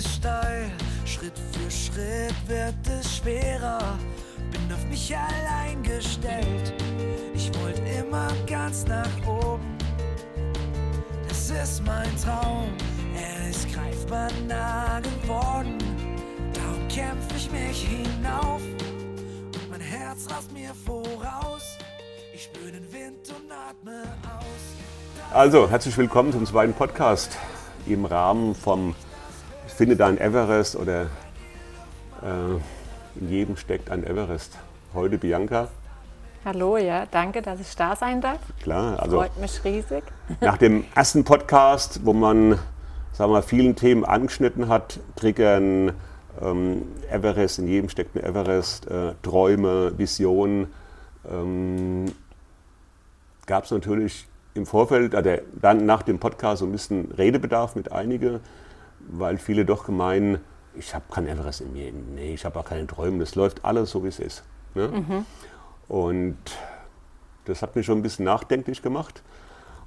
ist steil, Schritt für Schritt wird es schwerer. Bin auf mich allein gestellt. Ich wollte immer ganz nach oben. Das ist mein Traum, er ist greifbar nah geworden. Darum kämpf ich mich hinauf und mein Herz rast mir voraus. Ich spüre den Wind und atme aus. Also, herzlich willkommen zum zweiten Podcast im Rahmen vom Finde dein Everest oder äh, in jedem steckt ein Everest. Heute Bianca. Hallo, ja, danke, dass ich da sein darf. Klar, also Freut mich riesig. nach dem ersten Podcast, wo man sagen wir, vielen Themen angeschnitten hat, Triggern, ähm, Everest, in jedem steckt ein Everest, äh, Träume, Visionen, ähm, gab es natürlich im Vorfeld, äh, dann nach dem Podcast so ein bisschen Redebedarf mit einigen, weil viele doch gemeinen, ich habe kein Everest in mir, nee, ich habe auch keine Träume, das läuft alles so, wie es ist. Ne? Und das hat mich schon ein bisschen nachdenklich gemacht.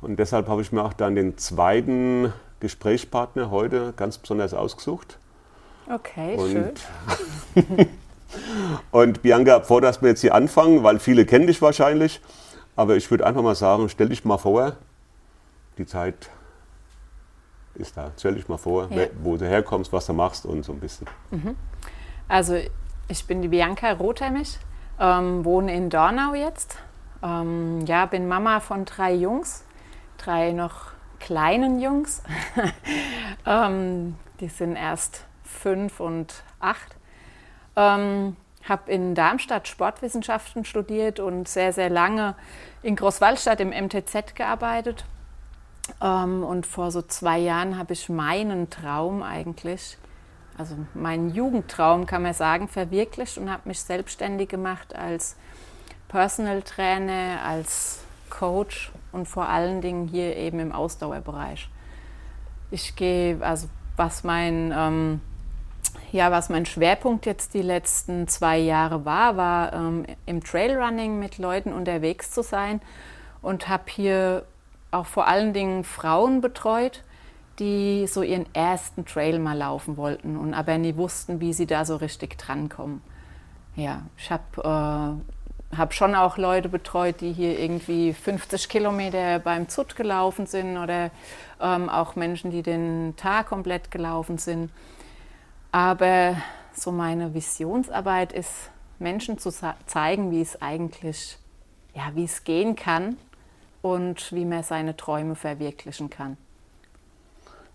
Und deshalb habe ich mir auch dann den zweiten Gesprächspartner heute ganz besonders ausgesucht. Okay, Und, schön. und Bianca, bevor dass wir jetzt hier anfangen, weil viele kennen dich wahrscheinlich, aber ich würde einfach mal sagen, stell dich mal vor, die Zeit ist da. Stell dich mal vor, Ja. wer, wo du herkommst, was du machst und so ein bisschen. Also, ich bin die Bianca Rothemich, ähm, wohne in Dornau jetzt. Ähm, ja, bin Mama von drei Jungs, drei noch kleinen Jungs. ähm, die sind erst fünf und acht. Ähm, habe in Darmstadt Sportwissenschaften studiert und sehr, sehr lange in Großwallstadt im MTZ gearbeitet. Ähm, und vor so zwei Jahren habe ich meinen Traum eigentlich, also meinen Jugendtraum kann man sagen, verwirklicht und habe mich selbstständig gemacht als Personal Trainer, als Coach und vor allen Dingen hier eben im Ausdauerbereich. Ich gehe, also was mein, ähm, ja, was mein Schwerpunkt jetzt die letzten zwei Jahre war, war ähm, im Trailrunning mit Leuten unterwegs zu sein und habe hier auch vor allen Dingen Frauen betreut, die so ihren ersten Trail mal laufen wollten und aber nie wussten, wie sie da so richtig drankommen. Ja, ich habe äh, hab schon auch Leute betreut, die hier irgendwie 50 Kilometer beim Zut gelaufen sind oder ähm, auch Menschen, die den Tag komplett gelaufen sind. Aber so meine Visionsarbeit ist, Menschen zu zeigen, wie es eigentlich, ja, wie es gehen kann und wie man seine Träume verwirklichen kann.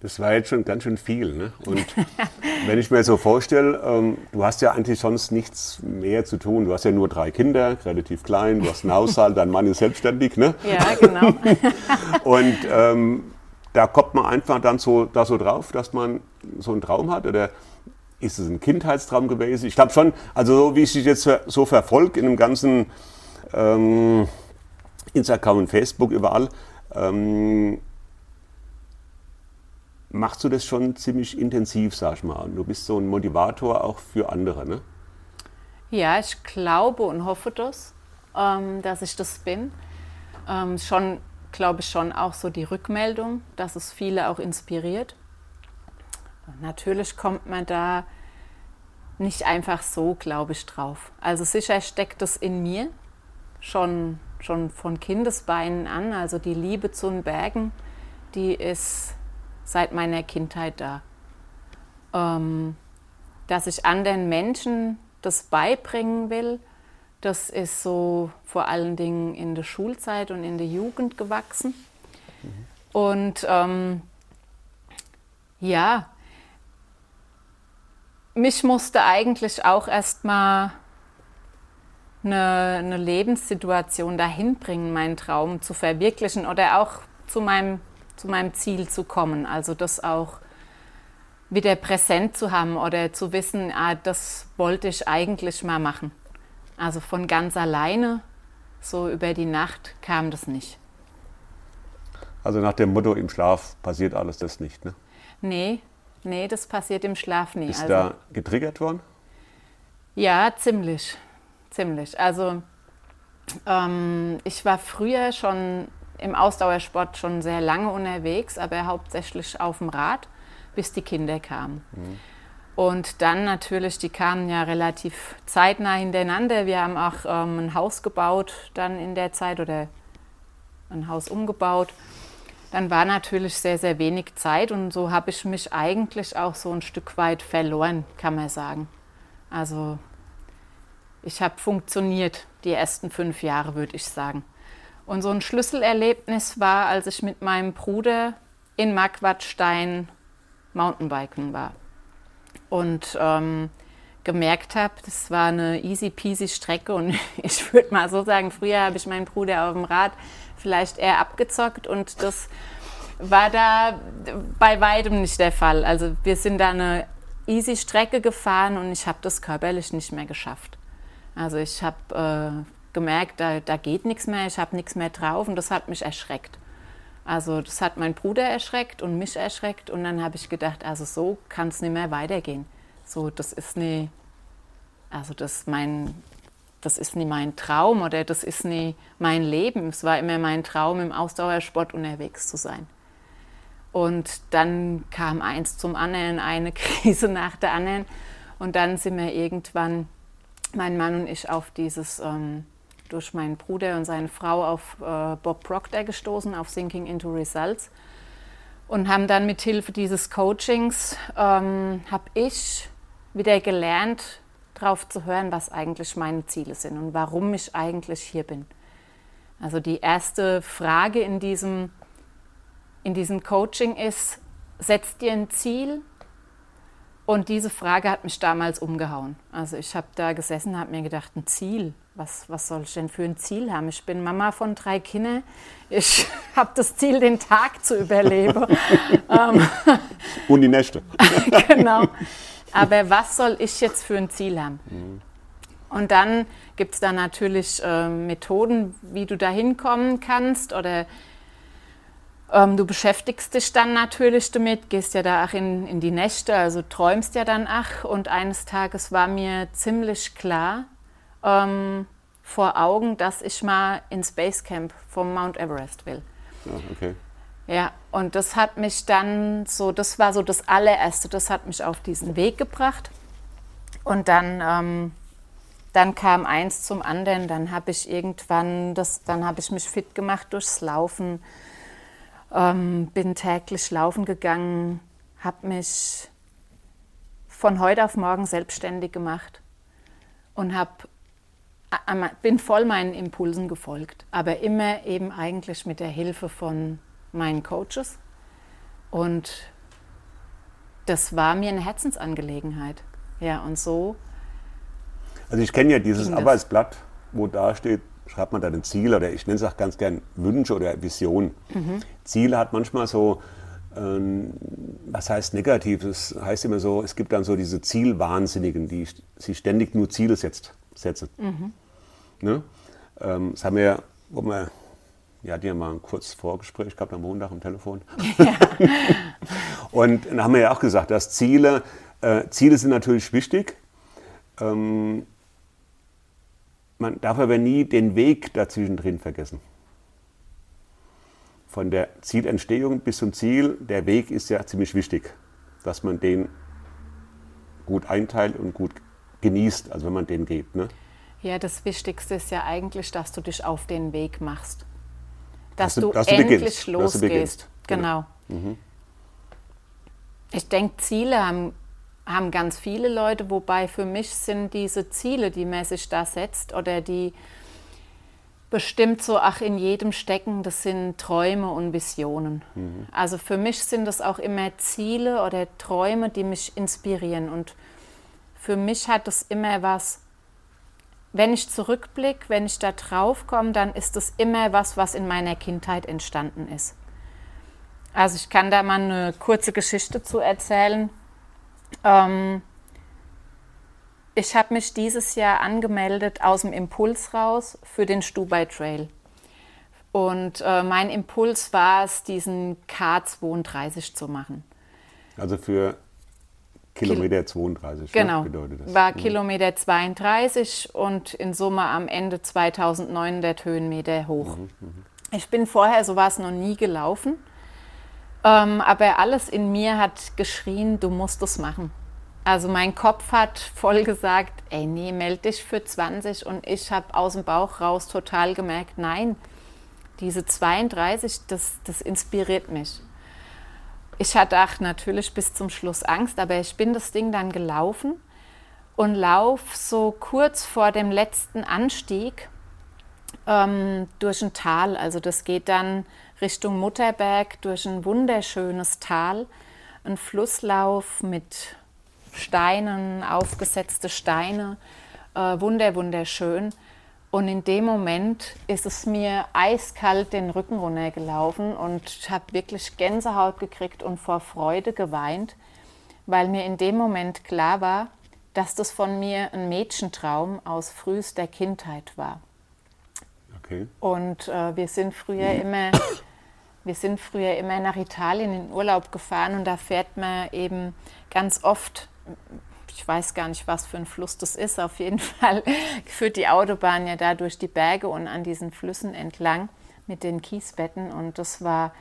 Das war jetzt schon ganz schön viel. Ne? Und wenn ich mir so vorstelle, ähm, du hast ja eigentlich sonst nichts mehr zu tun. Du hast ja nur drei Kinder, relativ klein, du hast einen Haushalt, dein Mann ist selbstständig. Ne? Ja, genau. Und ähm, da kommt man einfach dann so, da so drauf, dass man so einen Traum hat? Oder ist es ein Kindheitstraum gewesen? Ich glaube schon, also so wie ich dich jetzt so verfolge in dem ganzen ähm, Instagram und Facebook überall, ähm, machst du das schon ziemlich intensiv, sag ich mal. Du bist so ein Motivator auch für andere, ne? Ja, ich glaube und hoffe das, ähm, dass ich das bin. Ähm, schon, glaube ich, schon auch so die Rückmeldung, dass es viele auch inspiriert. Natürlich kommt man da nicht einfach so, glaube ich, drauf. Also sicher steckt es in mir schon, schon von Kindesbeinen an. Also die Liebe zu den Bergen, die ist seit meiner Kindheit da. Ähm, dass ich anderen Menschen das beibringen will, das ist so vor allen Dingen in der Schulzeit und in der Jugend gewachsen. Und ähm, ja, mich musste eigentlich auch erstmal eine, eine Lebenssituation dahin bringen, meinen Traum zu verwirklichen oder auch zu meinem, zu meinem Ziel zu kommen. Also das auch wieder präsent zu haben oder zu wissen, ah, das wollte ich eigentlich mal machen. Also von ganz alleine, so über die Nacht kam das nicht. Also nach dem Motto, im Schlaf passiert alles das nicht, ne? Nee, nee, das passiert im Schlaf nie. Ist Also, da getriggert worden? Ja, ziemlich. Ziemlich. Also ähm, ich war früher schon im Ausdauersport schon sehr lange unterwegs, aber hauptsächlich auf dem Rad, bis die Kinder kamen. Mhm. Und dann natürlich, die kamen ja relativ zeitnah hintereinander. Wir haben auch ähm, ein Haus gebaut dann in der Zeit oder ein Haus umgebaut. Dann war natürlich sehr, sehr wenig Zeit und so habe ich mich eigentlich auch so ein Stück weit verloren, kann man sagen. Also ich habe funktioniert die ersten fünf Jahre, würde ich sagen. Und so ein Schlüsselerlebnis war, als ich mit meinem Bruder in Marquardstein Mountainbiken war. Und ähm, gemerkt habe, das war eine easy peasy Strecke und ich würde mal so sagen, früher habe ich meinen Bruder auf dem Rad vielleicht eher abgezockt und das war da bei weitem nicht der Fall. Also wir sind da eine easy Strecke gefahren und ich habe das körperlich nicht mehr geschafft. Also ich habe äh, gemerkt, da, da geht nichts mehr, ich habe nichts mehr drauf und das hat mich erschreckt. Also das hat mein Bruder erschreckt und mich erschreckt und dann habe ich gedacht, also so kann es nicht mehr weitergehen. So, das ist nie, also das mein, das ist nie mein Traum oder das ist nie mein Leben. Es war immer mein Traum, im Ausdauersport unterwegs zu sein. Und dann kam eins zum anderen, eine Krise nach der anderen. Und dann sind wir irgendwann, mein Mann und ich, auf dieses ähm, durch meinen Bruder und seine Frau auf äh, Bob Proctor gestoßen, auf Thinking into Results. Und haben dann mit Hilfe dieses Coachings, ähm, habe ich wieder gelernt, darauf zu hören, was eigentlich meine Ziele sind und warum ich eigentlich hier bin. Also die erste Frage in diesem, in diesem Coaching ist, setz dir ein Ziel und diese Frage hat mich damals umgehauen. Also ich habe da gesessen und habe mir gedacht, ein Ziel, was, was soll ich denn für ein Ziel haben? Ich bin Mama von drei Kindern. Ich habe das Ziel, den Tag zu überleben. Ähm, und die Nächte. genau. Aber was soll ich jetzt für ein Ziel haben? Mhm. Und dann gibt es da natürlich äh, Methoden, wie du da hinkommen kannst oder ähm, du beschäftigst dich dann natürlich damit, gehst ja da auch in, in die Nächte, also träumst ja dann ach. Und eines Tages war mir ziemlich klar ähm, vor Augen, dass ich mal ins Basecamp vom Mount Everest will. Ja, okay. Ja, und das hat mich dann so, das war so das allererste, das hat mich auf diesen Weg gebracht. Und dann, ähm, dann kam eins zum anderen, dann habe ich irgendwann, das, dann habe ich mich fit gemacht durchs Laufen ähm, bin täglich laufen gegangen, habe mich von heute auf morgen selbstständig gemacht und hab, bin voll meinen Impulsen gefolgt, aber immer eben eigentlich mit der Hilfe von meinen Coaches. Und das war mir eine Herzensangelegenheit. Ja, und so. Also ich kenne ja dieses Arbeitsblatt, wo da steht, schreibt man da ein Ziel oder ich nenne es auch ganz gern Wünsche oder Vision. Mhm. Ziele hat manchmal so, ähm, was heißt negativ? Es heißt immer so, es gibt dann so diese Zielwahnsinnigen, die sich ständig nur Ziele setzt, setzen. Mhm. Ne? Ähm, das haben wir, wo wir, wir hatten ja mal ein kurzes Vorgespräch gehabt am Montag am Telefon. Ja. Und dann haben wir ja auch gesagt, dass Ziele, äh, Ziele sind natürlich wichtig. Ähm, man darf aber nie den Weg dazwischen drin vergessen. Von der Zielentstehung bis zum Ziel, der Weg ist ja ziemlich wichtig, dass man den gut einteilt und gut genießt, also wenn man den geht. Ne? Ja, das Wichtigste ist ja eigentlich, dass du dich auf den Weg machst. Dass, dass du, dass endlich beginnst, losgehst. Genau. genau. Mhm. Ich denke, Ziele haben haben ganz viele Leute, wobei für mich sind diese Ziele, die man sich da setzt oder die bestimmt so, ach, in jedem stecken, das sind Träume und Visionen. Mhm. Also für mich sind das auch immer Ziele oder Träume, die mich inspirieren. Und für mich hat das immer was, wenn ich zurückblicke, wenn ich da drauf komme, dann ist das immer was, was in meiner Kindheit entstanden ist. Also ich kann da mal eine kurze Geschichte zu erzählen. Ähm, ich habe mich dieses Jahr angemeldet aus dem Impuls raus für den Stubai Trail. Und äh, mein Impuls war es, diesen K32 zu machen. Also für Kilometer 32 ne, genau, bedeutet das. War mhm. Kilometer 32 und in Summe am Ende 2900 Höhenmeter hoch. Mhm, mh. Ich bin vorher sowas noch nie gelaufen. Ähm, aber alles in mir hat geschrien, du musst es machen. Also mein Kopf hat voll gesagt, ey nee, melde dich für 20 und ich habe aus dem Bauch raus total gemerkt, nein, diese 32, das, das inspiriert mich. Ich hatte auch natürlich bis zum Schluss Angst, aber ich bin das Ding dann gelaufen und lauf so kurz vor dem letzten Anstieg ähm, durch ein Tal. Also das geht dann Richtung Mutterberg durch ein wunderschönes Tal. Ein Flusslauf mit Steinen, aufgesetzte Steine, äh, wunder, wunderschön. Und in dem Moment ist es mir eiskalt den Rücken runtergelaufen und ich habe wirklich Gänsehaut gekriegt und vor Freude geweint, weil mir in dem Moment klar war, dass das von mir ein Mädchentraum aus frühester Kindheit war. Okay. Und äh, wir sind früher immer, wir sind früher immer nach Italien in Urlaub gefahren und da fährt man eben ganz oft ich weiß gar nicht, was für ein Fluss das ist. Auf jeden Fall führt die Autobahn ja da durch die Berge und an diesen Flüssen entlang mit den Kiesbetten. Und das war,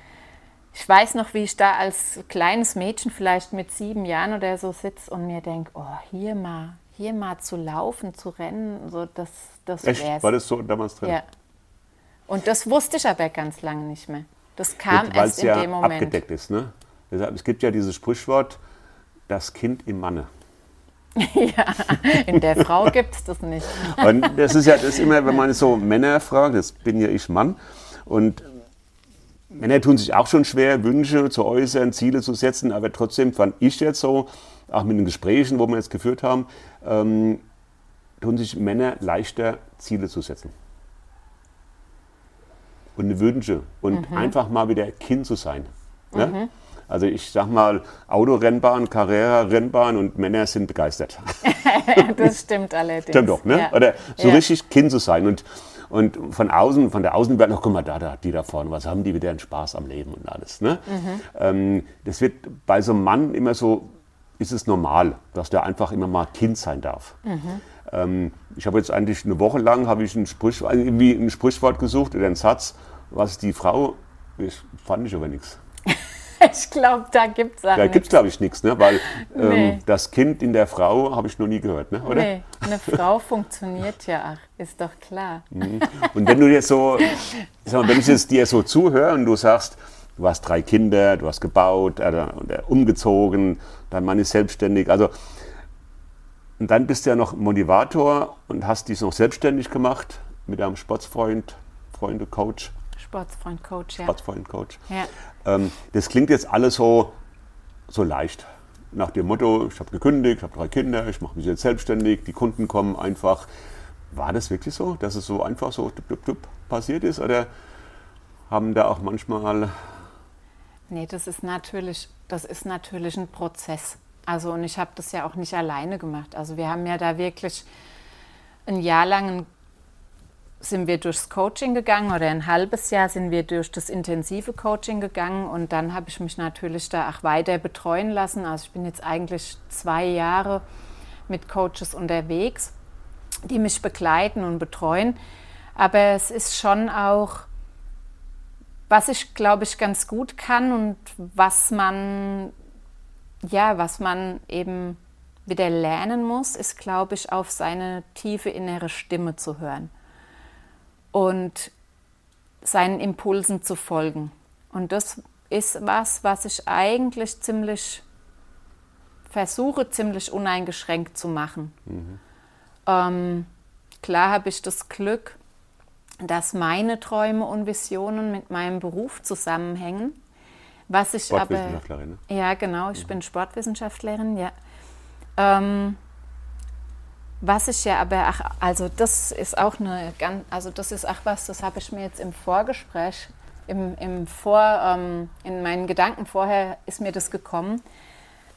ich weiß noch, wie ich da als kleines Mädchen, vielleicht mit sieben Jahren oder so, sitze und mir denke, oh, hier mal, hier mal zu laufen, zu rennen, so das, das Echt? Wär's. War das so damals drin? Ja. Und das wusste ich aber ganz lange nicht mehr. Das kam Gut, erst in ja dem Moment. abgedeckt ist, ne? Es gibt ja dieses Sprichwort, das Kind im Manne. ja, in der Frau gibt es das nicht. Und das ist ja das ist immer, wenn man so Männer fragt, das bin ja ich Mann. Und Männer tun sich auch schon schwer, Wünsche zu äußern, Ziele zu setzen, aber trotzdem fand ich jetzt so, auch mit den Gesprächen, wo wir jetzt geführt haben, ähm, tun sich Männer leichter, Ziele zu setzen. Und Wünsche. Und mhm. einfach mal wieder Kind zu sein. Ne? Mhm. Also ich sag mal, Autorennbahn, Carrera-Rennbahn und Männer sind begeistert. das stimmt allerdings. Stimmt doch, ne? Ja. Oder so ja. richtig Kind zu sein. Und, und von außen, von der Außenwelt, noch, guck mal, da, da, die da vorne, was haben die wieder einen Spaß am Leben und alles. Ne? Mhm. Ähm, das wird bei so einem Mann immer so, ist es normal, dass der einfach immer mal Kind sein darf. Mhm. Ähm, ich habe jetzt eigentlich eine Woche lang habe ich ein, Sprich, irgendwie ein Sprichwort gesucht oder einen Satz, was die Frau, ich, fand ich aber nichts. ich glaube, da gibt es Da gibt es, glaube ich, nichts, ne? weil ähm, nee. das Kind in der Frau habe ich noch nie gehört, ne? oder? Nee, eine Frau funktioniert ja, ist doch klar. Mhm. Und wenn du jetzt so, mal, wenn ich jetzt dir so zuhöre und du sagst, du hast drei Kinder, du hast gebaut, äh, umgezogen, dein Mann ist selbstständig, also und dann bist du ja noch Motivator und hast dich noch selbstständig gemacht mit deinem Sportsfreund, Freunde, Coach. Sportsfreund Coach, ja. Sportsfreund Coach. Ja. Ähm, das klingt jetzt alles so, so leicht. Nach dem Motto, ich habe gekündigt, ich habe drei Kinder, ich mache mich jetzt selbstständig, die Kunden kommen einfach. War das wirklich so, dass es so einfach so dup, dup, dup passiert ist? Oder haben da auch manchmal. Nee, das ist natürlich, das ist natürlich ein Prozess. Also und ich habe das ja auch nicht alleine gemacht. Also wir haben ja da wirklich ein Jahr lang sind wir durchs Coaching gegangen oder ein halbes Jahr sind wir durch das intensive Coaching gegangen und dann habe ich mich natürlich da auch weiter betreuen lassen. Also ich bin jetzt eigentlich zwei Jahre mit Coaches unterwegs, die mich begleiten und betreuen. Aber es ist schon auch, was ich glaube ich ganz gut kann und was man, ja, was man eben wieder lernen muss, ist glaube ich auf seine tiefe innere Stimme zu hören und seinen Impulsen zu folgen. Und das ist was, was ich eigentlich ziemlich versuche, ziemlich uneingeschränkt zu machen. Mhm. Ähm, klar habe ich das Glück, dass meine Träume und Visionen mit meinem Beruf zusammenhängen. Was ich aber, ne? ja genau, ich mhm. bin Sportwissenschaftlerin, ja. Ähm, was ich ja aber, ach, also das ist auch eine ganz, also das ist auch was, das habe ich mir jetzt im Vorgespräch, im, im Vor, ähm, in meinen Gedanken vorher ist mir das gekommen,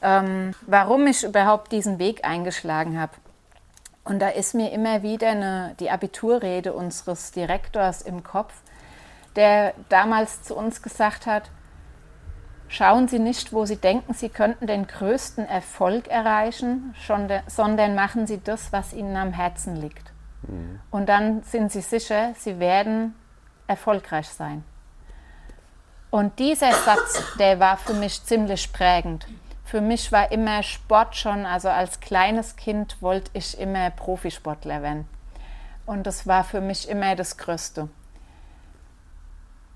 ähm, warum ich überhaupt diesen Weg eingeschlagen habe. Und da ist mir immer wieder eine, die Abiturrede unseres Direktors im Kopf, der damals zu uns gesagt hat, Schauen Sie nicht, wo Sie denken, Sie könnten den größten Erfolg erreichen, sondern machen Sie das, was Ihnen am Herzen liegt. Mhm. Und dann sind Sie sicher, Sie werden erfolgreich sein. Und dieser Satz, der war für mich ziemlich prägend. Für mich war immer Sport schon, also als kleines Kind wollte ich immer Profisportler werden. Und das war für mich immer das Größte.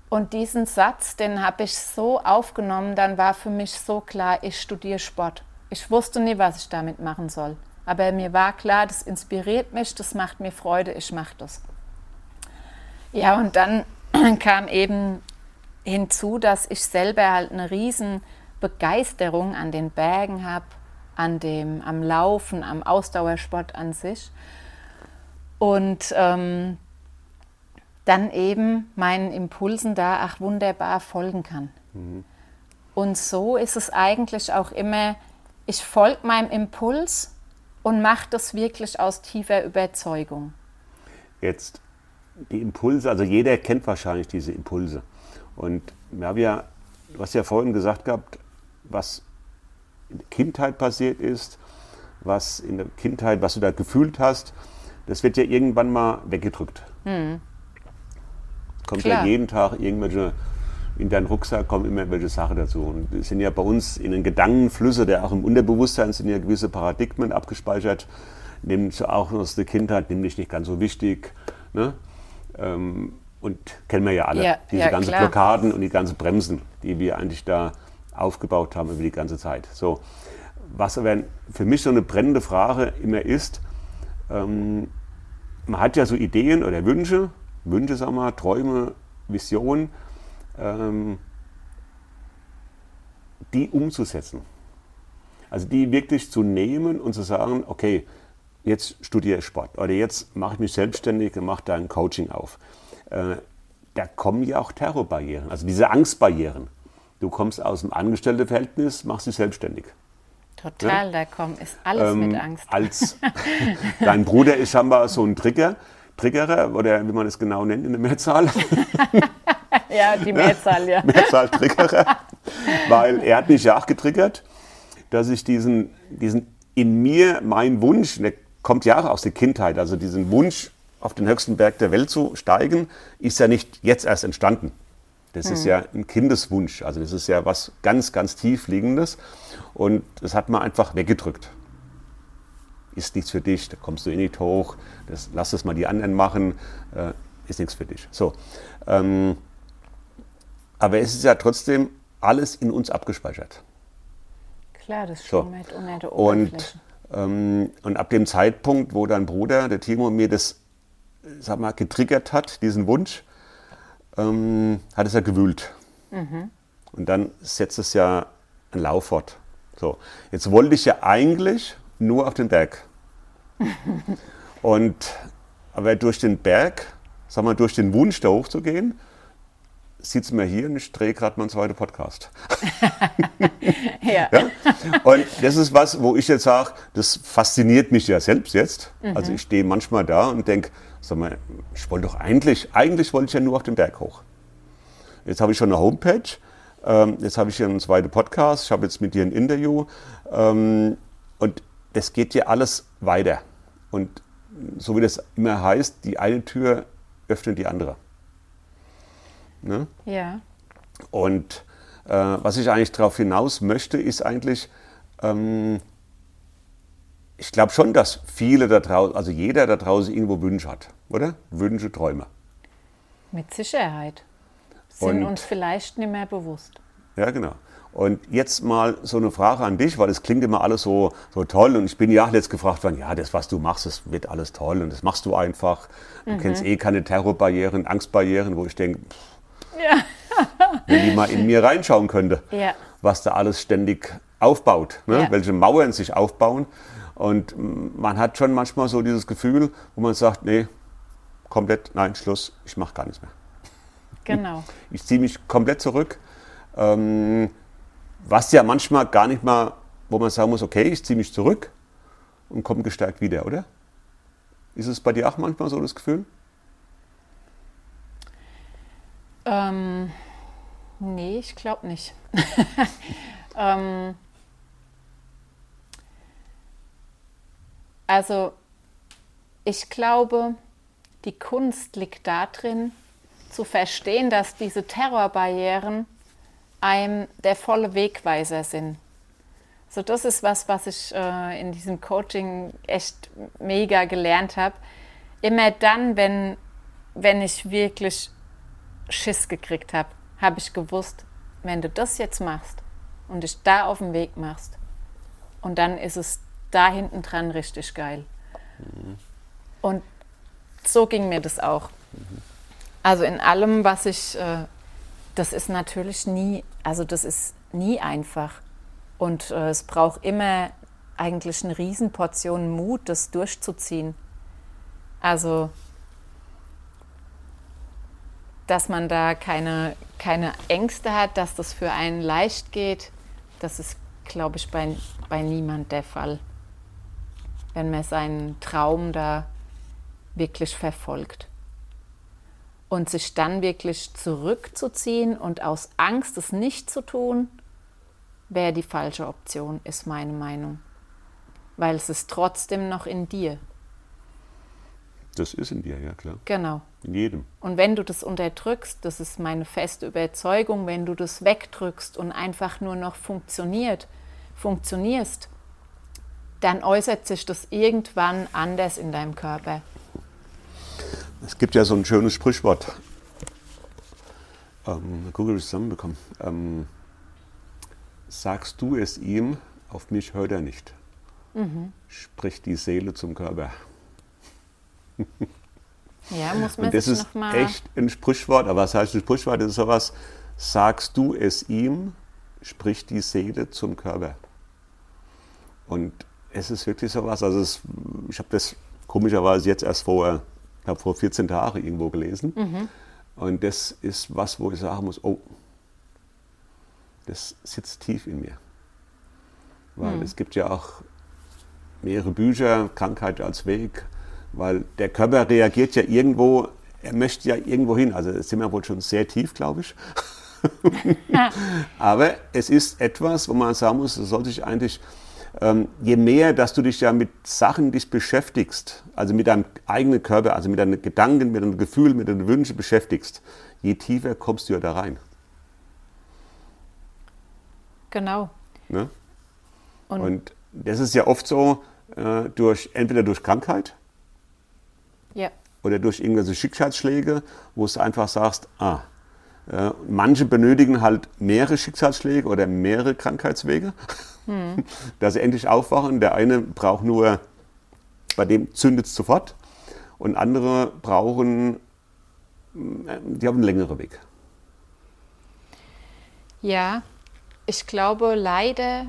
Und diesen Satz, den habe ich so aufgenommen, dann war für mich so klar, ich studiere Sport. Ich wusste nie, was ich damit machen soll. Aber mir war klar, das inspiriert mich, das macht mir Freude, ich mache das. Ja, und dann kam eben hinzu, dass ich selber halt eine riesen Begeisterung an den Bergen habe, an dem, am Laufen, am Ausdauersport an sich. Und ähm, dann eben meinen Impulsen da, ach wunderbar, folgen kann. Mhm. Und so ist es eigentlich auch immer, ich folge meinem Impuls und mache das wirklich aus tiefer Überzeugung. Jetzt die Impulse, also jeder kennt wahrscheinlich diese Impulse. Und wir haben ja, du hast ja vorhin gesagt gehabt, was in der Kindheit passiert ist, was in der Kindheit, was du da gefühlt hast, das wird ja irgendwann mal weggedrückt. Hm. Kommt Klar. ja jeden Tag irgendwelche, in deinen Rucksack kommen immer welche Sachen dazu. Und es sind ja bei uns in den Gedankenflüsse, der auch im Unterbewusstsein sind ja gewisse Paradigmen abgespeichert. Du auch aus der Kindheit, nämlich nicht ganz so wichtig. Ne? Ähm, und kennen wir ja alle, ja, diese ja, ganzen klar. Blockaden und die ganzen Bremsen, die wir eigentlich da aufgebaut haben über die ganze Zeit. So, was aber für mich so eine brennende Frage immer ist, ähm, man hat ja so Ideen oder Wünsche, Wünsche, sagen wir, Träume, Visionen, ähm, die umzusetzen. Also die wirklich zu nehmen und zu sagen, okay, jetzt studiere ich Sport oder jetzt mache ich mich selbstständig und mache da ein Coaching auf. Äh, da kommen ja auch Terrorbarrieren, also diese Angstbarrieren. Du kommst aus dem Angestelltenverhältnis, machst dich selbstständig. Total, ja? da kommt, ist alles ähm, mit Angst. Als dein Bruder ist scheinbar so ein Trigger, Triggerer, oder wie man es genau nennt in der Mehrzahl. ja, die Mehrzahl, ja. Mehrzahl Triggerer. Weil er hat mich ja auch getriggert, dass ich diesen, diesen in mir, mein Wunsch, der kommt ja auch aus der Kindheit, also diesen Wunsch, auf den höchsten Berg der Welt zu steigen, ist ja nicht jetzt erst entstanden. Das hm. ist ja ein Kindeswunsch. Also das ist ja was ganz, ganz tief liegendes. Und das hat man einfach weggedrückt. Ist nichts für dich, da kommst du eh nicht hoch, das, lass es mal die anderen machen, äh, ist nichts für dich. So. Ähm, aber es ist ja trotzdem alles in uns abgespeichert. Klar, das so. unter der Und, ähm, und ab dem Zeitpunkt, wo dein Bruder, der Timo, mir das sag mal, getriggert hat, diesen Wunsch, ähm, hat es ja gewühlt. Mhm. Und dann setzt es ja ein Lauf fort. So, jetzt wollte ich ja eigentlich nur auf den Berg. Und aber durch den Berg, sag mal, durch den Wunsch da hochzugehen, sieht es mir hier und ich drehe gerade meinen zweiten Podcast. ja. ja. Und das ist was, wo ich jetzt sage, das fasziniert mich ja selbst jetzt. Mhm. Also ich stehe manchmal da und denke, sag mal, ich wollte doch eigentlich, eigentlich wollte ich ja nur auf den Berg hoch. Jetzt habe ich schon eine Homepage, ähm, jetzt habe ich hier einen zweiten Podcast, ich habe jetzt mit dir ein Interview ähm, und das geht ja alles weiter. Und so wie das immer heißt, die eine Tür öffnet die andere. Ne? Ja. Und äh, was ich eigentlich darauf hinaus möchte, ist eigentlich, ähm, ich glaube schon, dass viele da draußen, also jeder da draußen irgendwo Wünsche hat, oder? Wünsche, Träume. Mit Sicherheit. Sind Und, uns vielleicht nicht mehr bewusst. Ja, genau. Und jetzt mal so eine Frage an dich, weil es klingt immer alles so, so toll. Und ich bin ja jetzt gefragt worden, ja, das, was du machst, das wird alles toll und das machst du einfach. Du mhm. kennst eh keine Terrorbarrieren, Angstbarrieren, wo ich denke, ja. wenn die mal in mir reinschauen könnte, ja. was da alles ständig aufbaut, ne? ja. welche Mauern sich aufbauen. Und man hat schon manchmal so dieses Gefühl, wo man sagt, nee, komplett, nein, Schluss, ich mache gar nichts mehr. Genau. Ich ziehe mich komplett zurück. Ähm, was ja manchmal gar nicht mal, wo man sagen muss, okay, ich ziehe mich zurück und komme gestärkt wieder, oder? Ist es bei dir auch manchmal so das Gefühl? Ähm, nee, ich glaube nicht. ähm, also ich glaube, die Kunst liegt darin, zu verstehen, dass diese Terrorbarrieren einem der volle Wegweiser sind. So, das ist was, was ich äh, in diesem Coaching echt mega gelernt habe. Immer dann, wenn, wenn ich wirklich Schiss gekriegt habe, habe ich gewusst, wenn du das jetzt machst und dich da auf den Weg machst, und dann ist es da hinten dran richtig geil. Mhm. Und so ging mir das auch. Mhm. Also in allem, was ich, äh, das ist natürlich nie, also das ist nie einfach. Und äh, es braucht immer eigentlich eine Riesenportion Mut, das durchzuziehen. Also, dass man da keine, keine Ängste hat, dass das für einen leicht geht, das ist, glaube ich, bei, bei niemand der Fall. Wenn man seinen Traum da wirklich verfolgt. Und sich dann wirklich zurückzuziehen und aus Angst, es nicht zu tun, wäre die falsche Option, ist meine Meinung. Weil es ist trotzdem noch in dir. Das ist in dir, ja klar. Genau. In jedem. Und wenn du das unterdrückst, das ist meine feste Überzeugung, wenn du das wegdrückst und einfach nur noch funktioniert, funktionierst, dann äußert sich das irgendwann anders in deinem Körper. Es gibt ja so ein schönes Sprichwort. Ähm, Google zusammenbekommen. Ähm, sagst du es ihm, auf mich hört er nicht. Mhm. Spricht die Seele zum Körper. Ja, muss man Und das ist echt ein Sprichwort, aber was heißt ein Sprichwort? Das ist sowas, sagst du es ihm, spricht die Seele zum Körper. Und es ist wirklich sowas, also es, ich habe das komischerweise jetzt erst vor, ich vor 14 Tagen irgendwo gelesen. Mhm. Und das ist was, wo ich sagen muss, oh, das sitzt tief in mir. Weil mhm. es gibt ja auch mehrere Bücher, Krankheit als Weg, weil der Körper reagiert ja irgendwo, er möchte ja irgendwo hin. Also das sind wir wohl schon sehr tief, glaube ich. Aber es ist etwas, wo man sagen muss, das sollte sich eigentlich, ähm, je mehr, dass du dich ja mit Sachen dich beschäftigst, also mit deinem eigenen Körper, also mit deinen Gedanken, mit deinen Gefühlen, mit deinen Wünschen beschäftigst, je tiefer kommst du ja da rein. Genau. Ne? Und, Und, das ist ja oft so, äh, durch, entweder durch Krankheit ja. oder durch irgendwelche Schicksalsschläge, wo du einfach sagst, ah, äh, manche benötigen halt mehrere Schicksalsschläge oder mehrere Krankheitswege, hm. dass sie endlich aufwachen. Der eine braucht nur, bei dem zündet es sofort und andere brauchen, äh, die haben einen längeren Weg. Ja, ich glaube, leider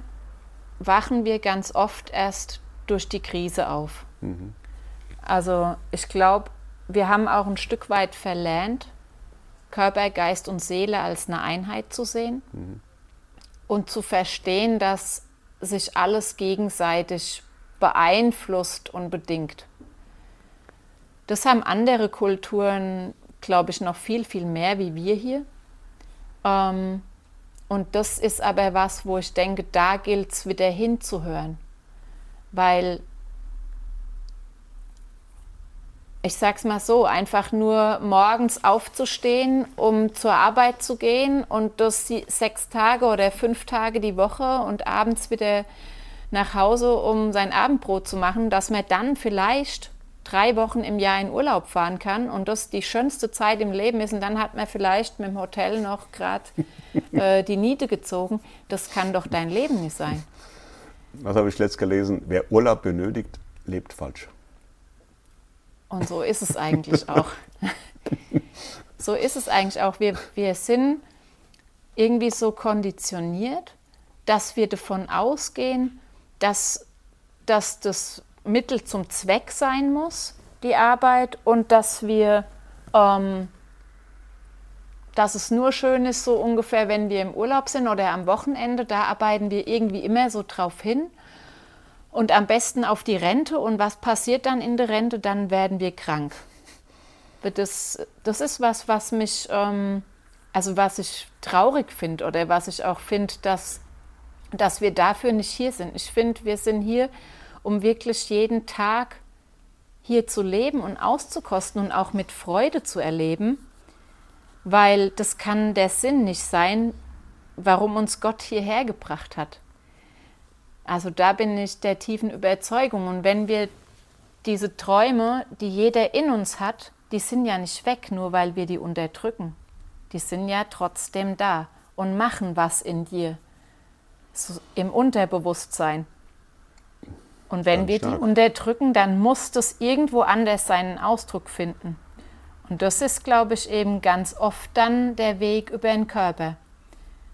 wachen wir ganz oft erst durch die Krise auf. Mhm. Also ich glaube, wir haben auch ein Stück weit verlernt, Körper, Geist und Seele als eine Einheit zu sehen mhm. und zu verstehen, dass sich alles gegenseitig beeinflusst und bedingt. Das haben andere Kulturen, glaube ich, noch viel, viel mehr wie wir hier. Ähm, und das ist aber was, wo ich denke, da gilt es wieder hinzuhören. Weil, ich sag's mal so, einfach nur morgens aufzustehen, um zur Arbeit zu gehen und das sechs Tage oder fünf Tage die Woche und abends wieder nach Hause, um sein Abendbrot zu machen, dass man dann vielleicht drei Wochen im Jahr in Urlaub fahren kann und das die schönste Zeit im Leben ist und dann hat man vielleicht mit dem Hotel noch gerade äh, die Niete gezogen. Das kann doch dein Leben nicht sein. Was habe ich letzt gelesen? Wer Urlaub benötigt, lebt falsch. Und so ist es eigentlich auch. so ist es eigentlich auch. Wir, wir sind irgendwie so konditioniert, dass wir davon ausgehen, dass, dass das Mittel zum Zweck sein muss, die Arbeit, und dass wir, ähm, dass es nur schön ist, so ungefähr, wenn wir im Urlaub sind oder am Wochenende, da arbeiten wir irgendwie immer so drauf hin. Und am besten auf die Rente. Und was passiert dann in der Rente? Dann werden wir krank. Das, das ist was, was mich, ähm, also was ich traurig finde oder was ich auch finde, dass, dass wir dafür nicht hier sind. Ich finde, wir sind hier, um wirklich jeden Tag hier zu leben und auszukosten und auch mit Freude zu erleben. weil das kann der Sinn nicht sein, warum uns Gott hierher gebracht hat. Also da bin ich der tiefen Überzeugung. Und wenn wir diese Träume, die jeder in uns hat, die sind ja nicht weg, nur weil wir die unterdrücken. Die sind ja trotzdem da und machen was in dir, so im Unterbewusstsein. Und wenn Ganz wir stark. die unterdrücken, dann muss das irgendwo anders seinen Ausdruck finden. Und das ist, glaube ich, eben ganz oft dann der Weg über den Körper.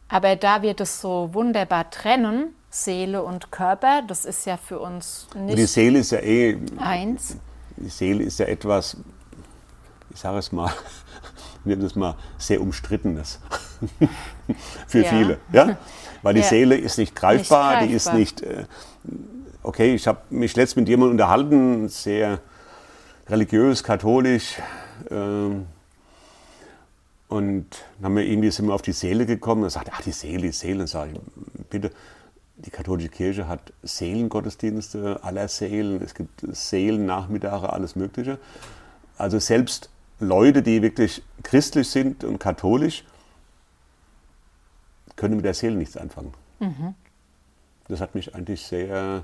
Aber da wir das so wunderbar trennen, Seele und Körper, das ist ja für uns nicht. Und die Seele ist ja eh. Eins. Die Seele ist ja etwas, ich sage es mal, nenne das mal sehr umstrittenes für ja. viele. Ja? Weil die ja. Seele ist nicht greifbar, nicht greifbar, die ist nicht. Äh, okay, ich habe mich letztens mit jemandem unterhalten, sehr religiös, katholisch. Äh, und dann haben wir irgendwie sind wir auf die Seele gekommen und sagt, ach die Seele, die Seele. Und sage ich, bitte, die katholische Kirche hat Seelengottesdienste aller Seelen, es gibt Seelennachmittage, alles Mögliche. Also selbst Leute, die wirklich christlich sind und katholisch, können mit der Seele nichts anfangen. Mhm. Das hat mich eigentlich sehr,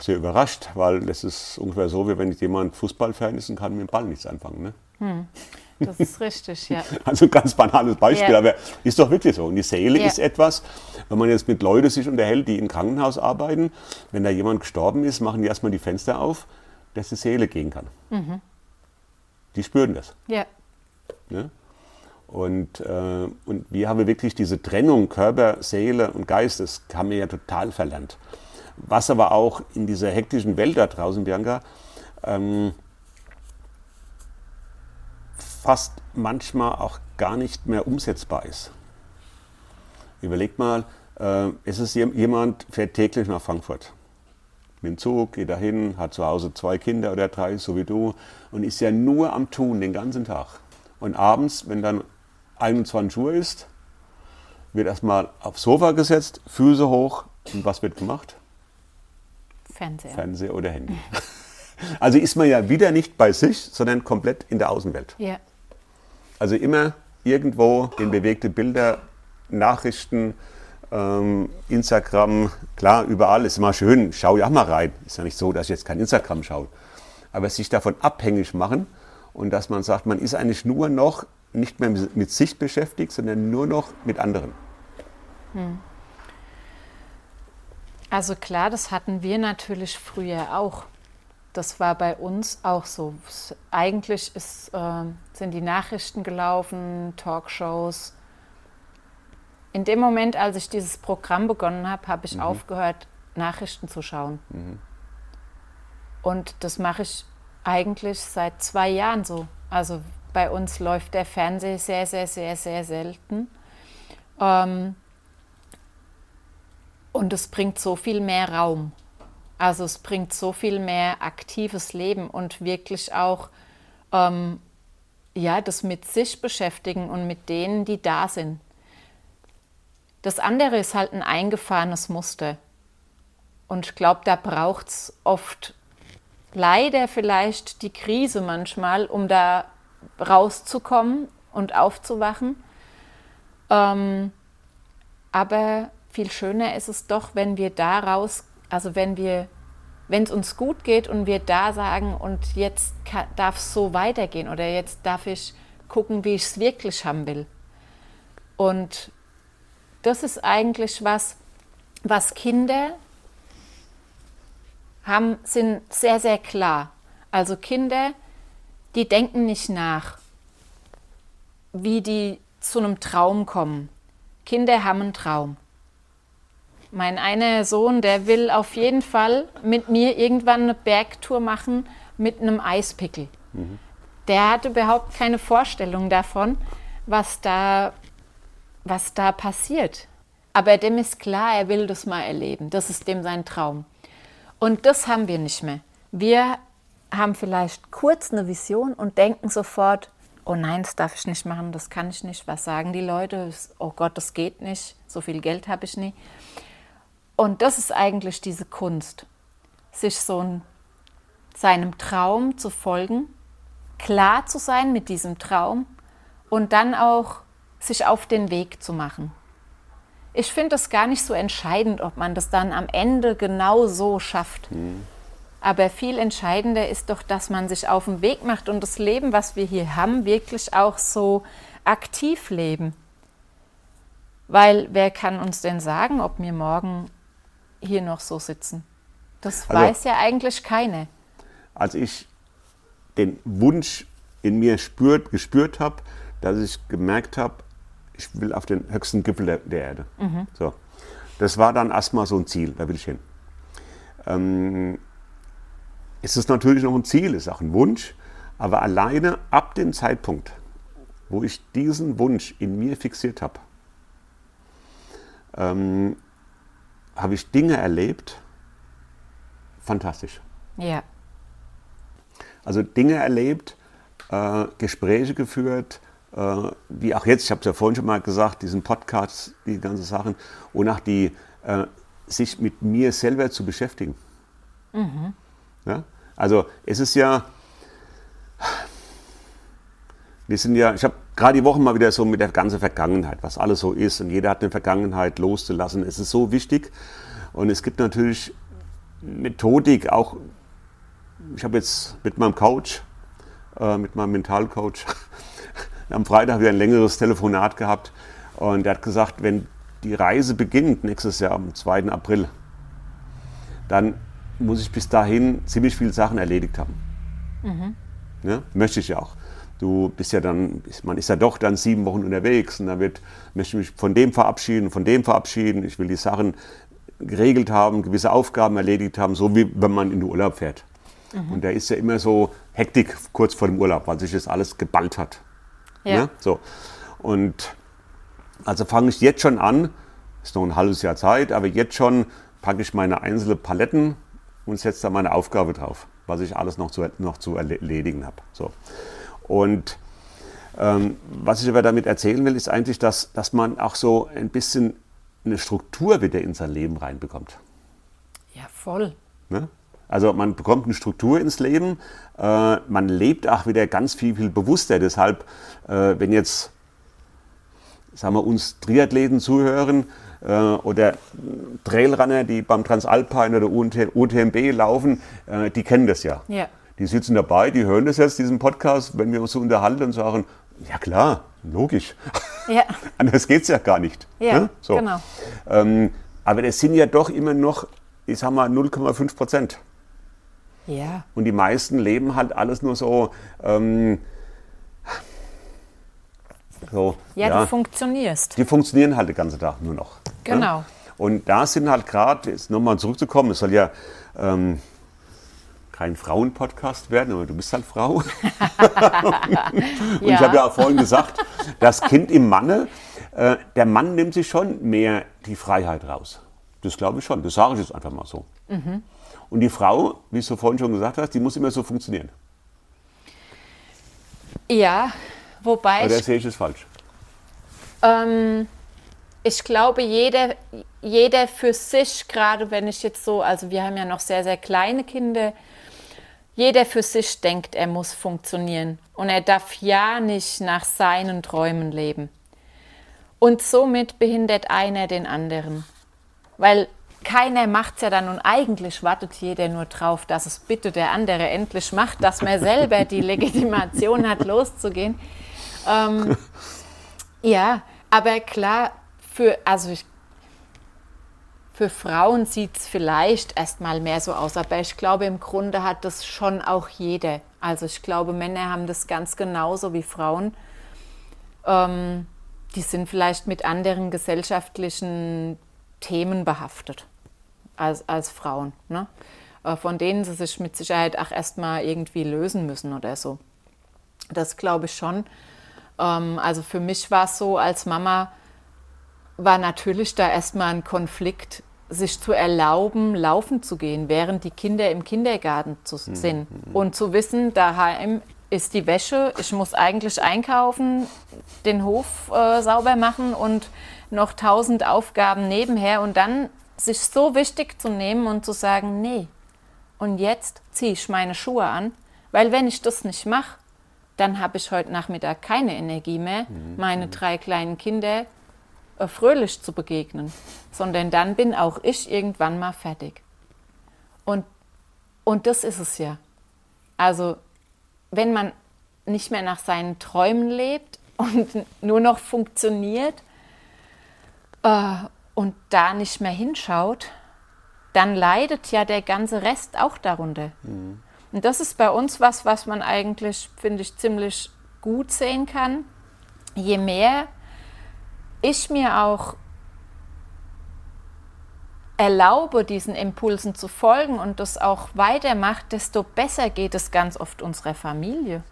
sehr überrascht, weil es ist ungefähr so, wie wenn jemand Fußballfan ist und kann mit dem Ball nichts anfangen. Ne? Mhm. Das ist richtig, ja. Also ein ganz banales Beispiel, ja. aber ist doch wirklich so. Und die Seele ja. ist etwas, wenn man jetzt mit Leuten sich unterhält, die im Krankenhaus arbeiten, wenn da jemand gestorben ist, machen die erstmal die Fenster auf, dass die Seele gehen kann. Mhm. Die spüren das. Ja. Ne? Und, äh, und wir haben wirklich diese Trennung Körper, Seele und Geist, das haben wir ja total verlernt. Was aber auch in dieser hektischen Welt da draußen, Bianca, ähm, fast manchmal auch gar nicht mehr umsetzbar ist. Überleg mal, äh, ist es jemand, fährt täglich nach Frankfurt mit dem Zug, geht dahin, hat zu Hause zwei Kinder oder drei, so wie du, und ist ja nur am Tun den ganzen Tag. Und abends, wenn dann 21 Uhr ist, wird erstmal aufs Sofa gesetzt, Füße hoch, und was wird gemacht? Fernseher. Fernseher oder Handy. Also ist man ja wieder nicht bei sich, sondern komplett in der Außenwelt. Ja. Also immer irgendwo in bewegte Bilder, Nachrichten, ähm, Instagram, klar, überall ist immer schön, schau ja mal rein. Ist ja nicht so, dass ich jetzt kein Instagram schaue. Aber sich davon abhängig machen und dass man sagt, man ist eigentlich nur noch nicht mehr mit sich beschäftigt, sondern nur noch mit anderen. Hm. Also klar, das hatten wir natürlich früher auch das war bei uns auch so. Eigentlich ist, äh, sind die Nachrichten gelaufen, Talkshows. In dem Moment, als ich dieses Programm begonnen habe, habe ich mhm. aufgehört, Nachrichten zu schauen. Mhm. Und das mache ich eigentlich seit zwei Jahren so. Also bei uns läuft der Fernseher sehr, sehr, sehr, sehr selten. Ähm, und es bringt so viel mehr Raum. Also es bringt so viel mehr aktives Leben und wirklich auch ähm, ja, das mit sich beschäftigen und mit denen, die da sind. Das andere ist halt ein eingefahrenes Muster. Und ich glaube, da braucht es oft leider vielleicht die Krise manchmal, um da rauszukommen und aufzuwachen. Ähm, aber viel schöner ist es doch, wenn wir daraus also wenn wir, wenn es uns gut geht und wir da sagen, und jetzt darf es so weitergehen oder jetzt darf ich gucken, wie ich es wirklich haben will. Und das ist eigentlich was, was Kinder haben, sind sehr, sehr klar. Also Kinder, die denken nicht nach, wie die zu einem Traum kommen. Kinder haben einen Traum. Mein einer Sohn, der will auf jeden Fall mit mir irgendwann eine Bergtour machen mit einem Eispickel. Mhm. Der hatte überhaupt keine Vorstellung davon, was da, was da passiert. Aber dem ist klar, er will das mal erleben. Das ist dem sein Traum. Und das haben wir nicht mehr. Wir haben vielleicht kurz eine Vision und denken sofort, oh nein, das darf ich nicht machen, das kann ich nicht. Was sagen die Leute? Oh Gott, das geht nicht. So viel Geld habe ich nie. Und das ist eigentlich diese Kunst, sich so ein, seinem Traum zu folgen, klar zu sein mit diesem Traum und dann auch sich auf den Weg zu machen. Ich finde es gar nicht so entscheidend, ob man das dann am Ende genau so schafft. Mhm. Aber viel entscheidender ist doch, dass man sich auf den Weg macht und das Leben, was wir hier haben, wirklich auch so aktiv leben. Weil wer kann uns denn sagen, ob wir morgen hier noch so sitzen? Das also, weiß ja eigentlich keiner. Als ich den Wunsch in mir spürt, gespürt habe, dass ich gemerkt habe, ich will auf den höchsten Gipfel der, der Erde. Mhm. So. Das war dann erstmal so ein Ziel, da will ich hin. Ähm, es ist natürlich noch ein Ziel, ist auch ein Wunsch, aber alleine ab dem Zeitpunkt, wo ich diesen Wunsch in mir fixiert habe, ähm, habe ich Dinge erlebt, fantastisch. Ja. Also Dinge erlebt, äh, Gespräche geführt, äh, wie auch jetzt, ich habe es ja vorhin schon mal gesagt, diesen Podcast, die ganzen Sachen, und auch die, äh, sich mit mir selber zu beschäftigen. Mhm. Ja? Also es ist ja, wir sind ja, ich habe gerade die Woche mal wieder so mit der ganzen Vergangenheit, was alles so ist und jeder hat eine Vergangenheit loszulassen. Es ist so wichtig und es gibt natürlich Methodik, auch ich habe jetzt mit meinem Coach, äh, mit meinem Mentalcoach, am Freitag wieder ein längeres Telefonat gehabt und der hat gesagt, wenn die Reise beginnt nächstes Jahr am 2. April, dann muss ich bis dahin ziemlich viele Sachen erledigt haben. Mhm. Ja, möchte ich ja auch. Du bist ja dann, man ist ja doch dann sieben Wochen unterwegs und da wird, möchte ich mich von dem verabschieden, von dem verabschieden. Ich will die Sachen geregelt haben, gewisse Aufgaben erledigt haben, so wie wenn man in den Urlaub fährt. Mhm. Und da ist ja immer so Hektik kurz vor dem Urlaub, weil sich das alles geballt hat. Ja. ja? Ne? So. Und also fange ich jetzt schon an, ist noch ein halbes Jahr Zeit, aber jetzt schon packe ich meine einzelnen Paletten und setze da meine Aufgabe drauf, was ich alles noch zu, noch zu erledigen habe. So. Und ähm, was ich aber damit erzählen will, ist eigentlich, dass, dass man auch so ein bisschen eine Struktur wieder in sein Leben reinbekommt. Ja, voll. Ne? Also man bekommt eine Struktur ins Leben, äh, man lebt auch wieder ganz viel, viel bewusster. Deshalb, äh, wenn jetzt sagen wir, uns Triathleten zuhören äh, oder Trailrunner, die beim Transalpine oder UTMB laufen, äh, die kennen das ja. ja. Die sitzen dabei, die hören das jetzt, diesen Podcast, wenn wir uns so unterhalten und sagen, ja klar, logisch. Ja. Anders geht es ja gar nicht. Ja, ne? so. genau. Ähm, aber das sind ja doch immer noch, ich sag mal, 0,5 Prozent. Ja. Und die meisten leben halt alles nur so. Ähm, so ja, ja, du funktionierst. Die funktionieren halt den ganzen Tag nur noch. Ne? Genau. Ja? Und da sind halt gerade, jetzt nochmal zurückzukommen, es soll ja ähm, kein Frauenpodcast werden, aber du bist halt Frau. und ja. ich habe ja auch vorhin gesagt, das Kind im Manne, äh, der Mann nimmt sich schon mehr die Freiheit raus. Das glaube ich schon, das sage ich jetzt einfach mal so. Mhm. Und die Frau, wie du vorhin schon gesagt hast, die muss immer so funktionieren. Ja, wobei. Oder sehe ich es falsch? Ähm, ich glaube, jeder, jeder für sich, gerade wenn ich jetzt so, also wir haben ja noch sehr, sehr kleine Kinder, jeder für sich denkt, er muss funktionieren und er darf ja nicht nach seinen Träumen leben. Und somit behindert einer den anderen. Weil keiner macht es ja dann und eigentlich wartet jeder nur drauf, dass es bitte der andere endlich macht, dass man selber die Legitimation hat, loszugehen. Ähm, ja, aber klar, für, also ich für Frauen sieht es vielleicht erstmal mehr so aus, aber ich glaube, im Grunde hat das schon auch jeder. Also ich glaube, Männer haben das ganz genauso wie Frauen. Ähm, die sind vielleicht mit anderen gesellschaftlichen Themen behaftet als, als Frauen, ne? Äh, von denen sie sich mit Sicherheit auch erstmal irgendwie lösen müssen oder so. Das glaube ich schon. Ähm, also für mich war es so, als Mama war natürlich da erstmal ein Konflikt, sich zu erlauben, laufen zu gehen, während die Kinder im Kindergarten zu, hm, sind. Mhm. Und zu wissen, daheim ist die Wäsche, ich muss eigentlich einkaufen, den Hof äh, sauber machen und noch tausend Aufgaben nebenher und dann sich so wichtig zu nehmen und zu sagen, nee, und jetzt ziehe ich meine Schuhe an, weil wenn ich das nicht mache, dann habe ich heute Nachmittag keine Energie mehr, meine drei kleinen Kinder fröhlich zu begegnen, sondern dann bin auch ich irgendwann mal fertig. Und, und das ist es ja. Also wenn man nicht mehr nach seinen Träumen lebt und nur noch funktioniert äh, und da nicht mehr hinschaut, dann leidet ja der ganze Rest auch darunter. Mhm. Und das ist bei uns was, was man eigentlich, finde ich, ziemlich gut sehen kann. Je mehr ich mir auch erlaube, diesen Impulsen zu folgen und das auch weitermacht, desto besser geht es ganz oft unserer Familie.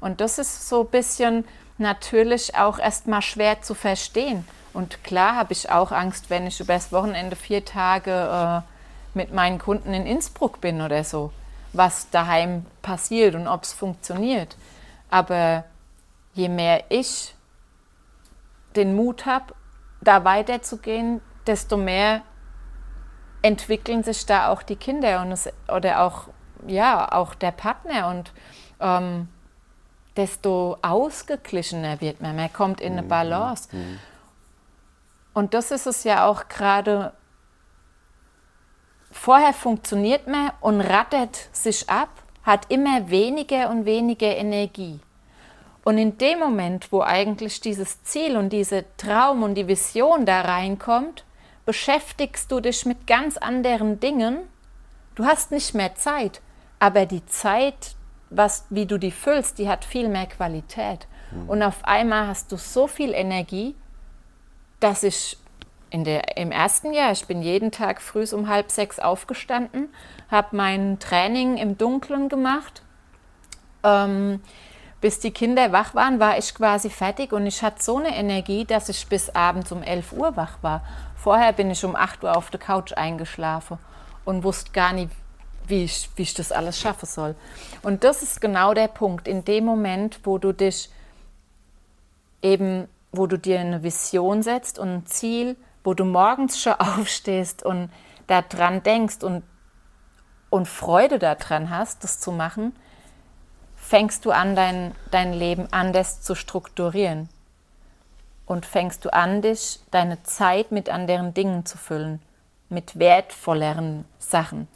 Und das ist so ein bisschen natürlich auch erstmal schwer zu verstehen. Und klar habe ich auch Angst, wenn ich übers Wochenende vier Tage äh, mit meinen Kunden in Innsbruck bin oder so, was daheim passiert und ob es funktioniert. Aber je mehr ich den Mut habe, da weiterzugehen, desto mehr entwickeln sich da auch die Kinder und es, oder auch, ja, auch der Partner und ähm, desto ausgeglichener wird man. Man kommt in eine mhm. Balance. Mhm. Und das ist es ja auch gerade. Vorher funktioniert man und rattert sich ab, hat immer weniger und weniger Energie. Und in dem Moment, wo eigentlich dieses Ziel und diese Traum und die Vision da reinkommt, beschäftigst du dich mit ganz anderen Dingen. Du hast nicht mehr Zeit, aber die Zeit, was, wie du die füllst, die hat viel mehr Qualität. Mhm. Und auf einmal hast du so viel Energie, dass ich in der, im ersten Jahr, ich bin jeden Tag früh um halb sechs aufgestanden, habe mein Training im Dunkeln gemacht. Ähm, bis die Kinder wach waren, war ich quasi fertig und ich hatte so eine Energie, dass ich bis abends um 11 Uhr wach war. Vorher bin ich um 8 Uhr auf der Couch eingeschlafen und wusste gar nicht, wie ich, wie ich das alles schaffen soll. Und das ist genau der Punkt. In dem Moment, wo du dich eben, wo du dir eine Vision setzt und ein Ziel, wo du morgens schon aufstehst und daran denkst und, und Freude daran hast, das zu machen, fängst du an, dein, dein Leben anders zu strukturieren. Und fängst du an, dich deine Zeit mit anderen Dingen zu füllen, mit wertvolleren Sachen.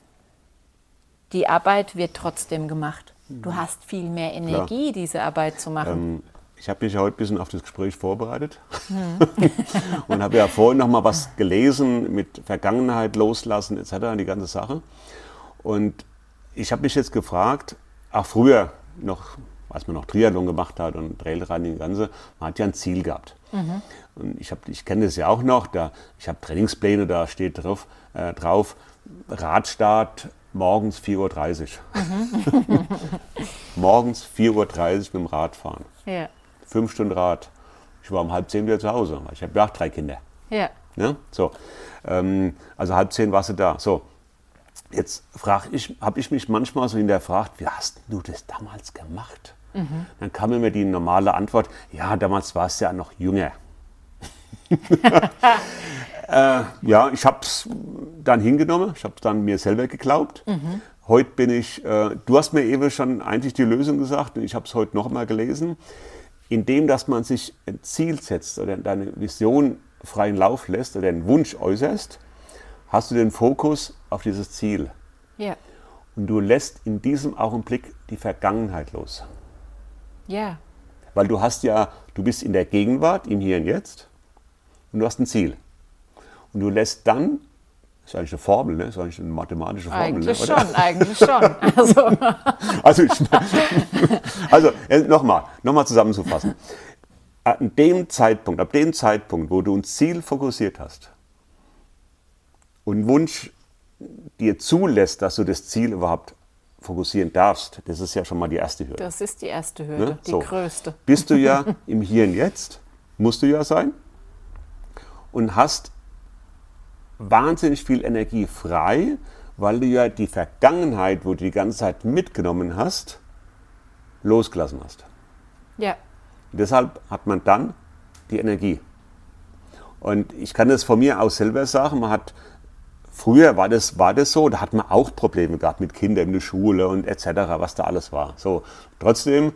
Die Arbeit wird trotzdem gemacht. Du mhm. hast viel mehr Energie, Klar. diese Arbeit zu machen. Ähm, ich habe mich heute ein bisschen auf das Gespräch vorbereitet hm. und habe ja vorhin noch mal was gelesen mit Vergangenheit loslassen etc. die ganze Sache. Und ich habe mich jetzt gefragt, auch früher noch, als man noch Triathlon gemacht hat und Trailrunning, ganze, man hat ja ein Ziel gehabt. Mhm. Und ich, ich kenne das ja auch noch, da, ich habe Trainingspläne, da steht drauf, äh, drauf Radstart morgens 4.30 Uhr. Mhm. morgens 4.30 Uhr mit dem Rad fahren. Ja. Fünf Stunden Rad. Ich war um halb zehn wieder zu Hause. Ich habe ja auch drei Kinder. Ja. ja? So. Ähm, also halb zehn warst du da. So. Jetzt ich, habe ich mich manchmal so hinterfragt, wie hast du das damals gemacht? Mhm. Dann kam mir die normale Antwort, ja, damals warst du ja noch jünger. äh, ja, ich habe es dann hingenommen, ich habe es dann mir selber geglaubt. Mhm. Heute bin ich, äh, du hast mir eben schon eigentlich die Lösung gesagt und ich habe es heute noch mal gelesen. Indem, dass man sich ein Ziel setzt oder deine Vision freien Lauf lässt oder einen Wunsch äußerst, hast du den Fokus auf dieses Ziel. Ja. Und du lässt in diesem Augenblick die Vergangenheit los. Ja. Weil du hast ja, du bist in der Gegenwart, im Hier und Jetzt, und du hast ein Ziel. Und du lässt dann, das ist eigentlich eine Formel, ne? das ist eigentlich eine mathematische Formel. Eigentlich ne? schon, eigentlich schon. Also, also, also äh, nochmal, nochmal zusammenzufassen. An dem Zeitpunkt, ab dem Zeitpunkt, wo du ein Ziel fokussiert hast, und Wunsch dir zulässt, dass du das Ziel überhaupt fokussieren darfst, das ist ja schon mal die erste Hürde. Das ist die erste Hürde, ne? die so. größte. Bist du ja im Hier und Jetzt, musst du ja sein, und hast wahnsinnig viel Energie frei, weil du ja die Vergangenheit, wo du die ganze Zeit mitgenommen hast, losgelassen hast. Ja. Und deshalb hat man dann die Energie. Und ich kann das von mir aus selber sagen, man hat Früher war das, war das so, da hat man auch Probleme gehabt mit Kindern in der Schule und etc., was da alles war. So, trotzdem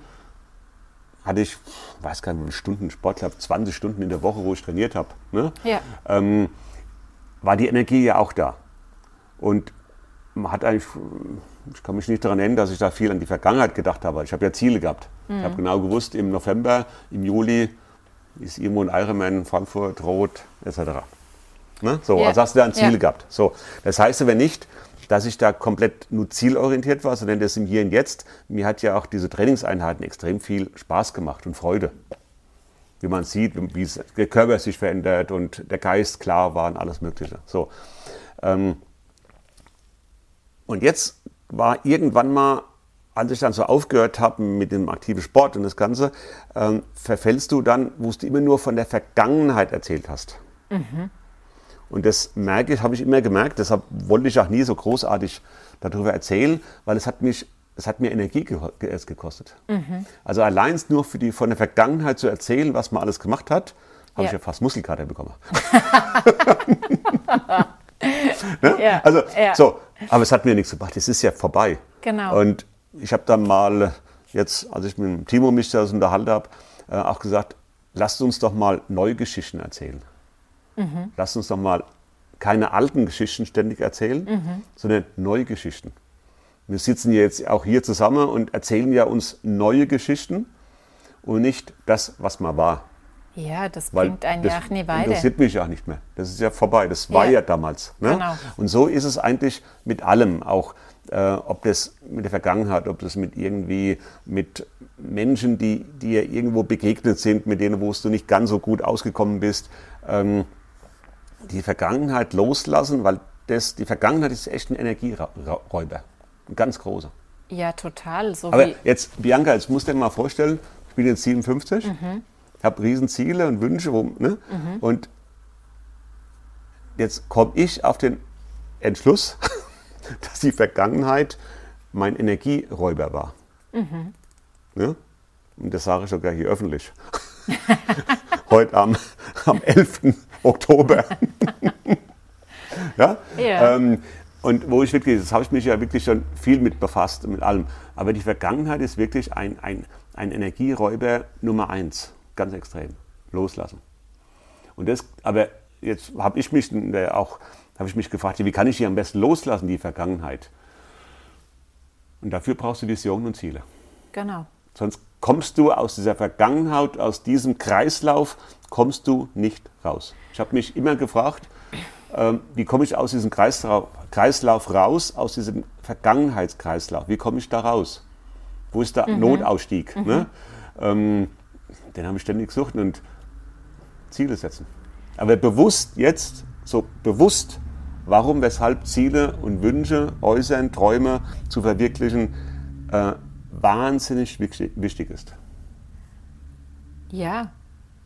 hatte ich, weiß gar nicht, wie viele Stunden Sport, ich glaube 20 Stunden in der Woche, wo ich trainiert habe, ne? Ja. ähm, war die Energie ja auch da. Und man hat eigentlich, ich kann mich nicht daran erinnern, dass ich da viel an die Vergangenheit gedacht habe. Ich habe ja Ziele gehabt. Ich habe genau gewusst, im November, im Juli ist irgendwo ein Ironman, Frankfurt, Rot, etc. Ne? So, Ja. also hast du da ein Ziel Ja. gehabt. So, das heißt aber nicht, dass ich da komplett nur zielorientiert war, sondern das im Hier und Jetzt. Mir hat ja auch diese Trainingseinheiten extrem viel Spaß gemacht und Freude. Wie man sieht, wie der Körper sich verändert und der Geist klar war und alles Mögliche. So. Ähm, und jetzt war irgendwann mal, als ich dann so aufgehört habe mit dem aktiven Sport und das Ganze, ähm, verfällst du dann, wo du immer nur von der Vergangenheit erzählt hast. Und das merke ich, habe ich immer gemerkt, deshalb wollte ich auch nie so großartig darüber erzählen, weil es hat mich, es hat mir Energie ge- es gekostet. Also allein nur für die, von der Vergangenheit zu erzählen, was man alles gemacht hat, habe ich Ja. ja fast Muskelkater bekommen. Ja. Also, ja. so, aber es hat mir nichts gebracht, es ist ja vorbei. Genau. Und ich habe dann mal, jetzt, als ich mit dem Timo mich das unterhalten habe, äh, auch gesagt, lasst uns doch mal neue Geschichten erzählen. Mhm. Lasst uns doch mal keine alten Geschichten ständig erzählen, Mhm. sondern neue Geschichten. Wir sitzen jetzt auch hier zusammen und erzählen ja uns neue Geschichten und nicht das, was mal war. Ja, das Weil bringt einen ja auch nie weiter. interessiert mich auch nicht mehr. Das ist ja vorbei. Das war Ja. ja, damals. Ne? Genau. Und so ist es eigentlich mit allem. Auch äh, ob das mit der Vergangenheit, ob das mit irgendwie mit Menschen, die dir irgendwo begegnet sind, mit denen, wo du nicht ganz so gut ausgekommen bist. Ähm, die Vergangenheit loslassen, weil das, die Vergangenheit ist echt ein Energieräuber. Ein ganz großer. ja, total. So Aber jetzt, Bianca, jetzt musst du dir mal vorstellen, ich bin jetzt 57, habe Riesenziele und Wünsche, wo, ne? und jetzt komme ich auf den Entschluss, dass die Vergangenheit mein Energieräuber war. Ne? Und das sage ich sogar hier öffentlich. Heute am, am 11. Oktober. ja? Ja. Ähm, und wo ich wirklich, das habe ich mich ja wirklich schon viel mit befasst, mit allem. Aber die Vergangenheit ist wirklich ein, ein, ein Energieräuber Nummer eins, ganz extrem. Loslassen. Und das, aber jetzt habe ich mich auch, habe ich mich gefragt, wie kann ich die am besten loslassen, die Vergangenheit? Und dafür brauchst du Visionen und Ziele. genau. Sonst kommst du aus dieser Vergangenheit, aus diesem Kreislauf, kommst du nicht raus. Ich habe mich immer gefragt, ähm, wie komme ich aus diesem Kreislauf, Kreislauf raus, aus diesem Vergangenheitskreislauf? Wie komme ich da raus? Wo ist der Notausstieg? Ne? Ähm, den habe ich ständig gesucht und Ziele setzen. Aber bewusst jetzt, so bewusst, warum, weshalb Ziele und Wünsche äußern, Träume zu verwirklichen, äh, wahnsinnig wichtig, ist. Ja,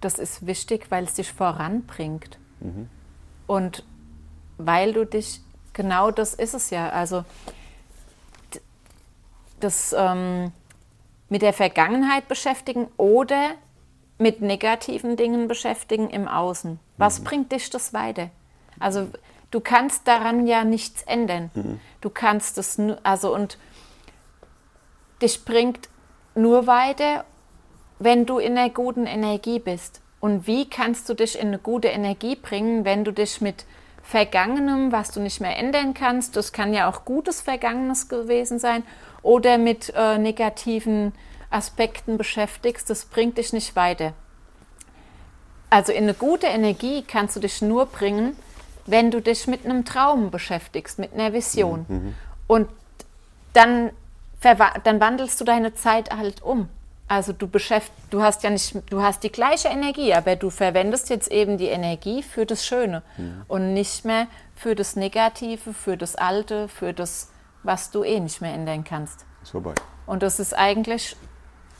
das ist wichtig, weil es dich voranbringt. Und weil du dich, genau das ist es ja, also das ähm, mit der Vergangenheit beschäftigen oder mit negativen Dingen beschäftigen im Außen. Was bringt dich das weiter? Also du kannst daran ja nichts ändern. Du kannst es nur, also und dich bringt nur weiter, wenn du in einer guten Energie bist. Und wie kannst du dich in eine gute Energie bringen, wenn du dich mit Vergangenem, was du nicht mehr ändern kannst, das kann ja auch gutes Vergangenes gewesen sein, oder mit äh, negativen Aspekten beschäftigst, das bringt dich nicht weiter. Also in eine gute Energie kannst du dich nur bringen, wenn du dich mit einem Traum beschäftigst, mit einer Vision. Und dann, dann wandelst du deine Zeit halt um. Also du beschäft, du hast ja nicht, du hast die gleiche Energie, aber du verwendest jetzt eben die Energie für das Schöne und nicht mehr für das Negative, für das Alte, für das, was du eh nicht mehr ändern kannst. Ist vorbei. Und das ist eigentlich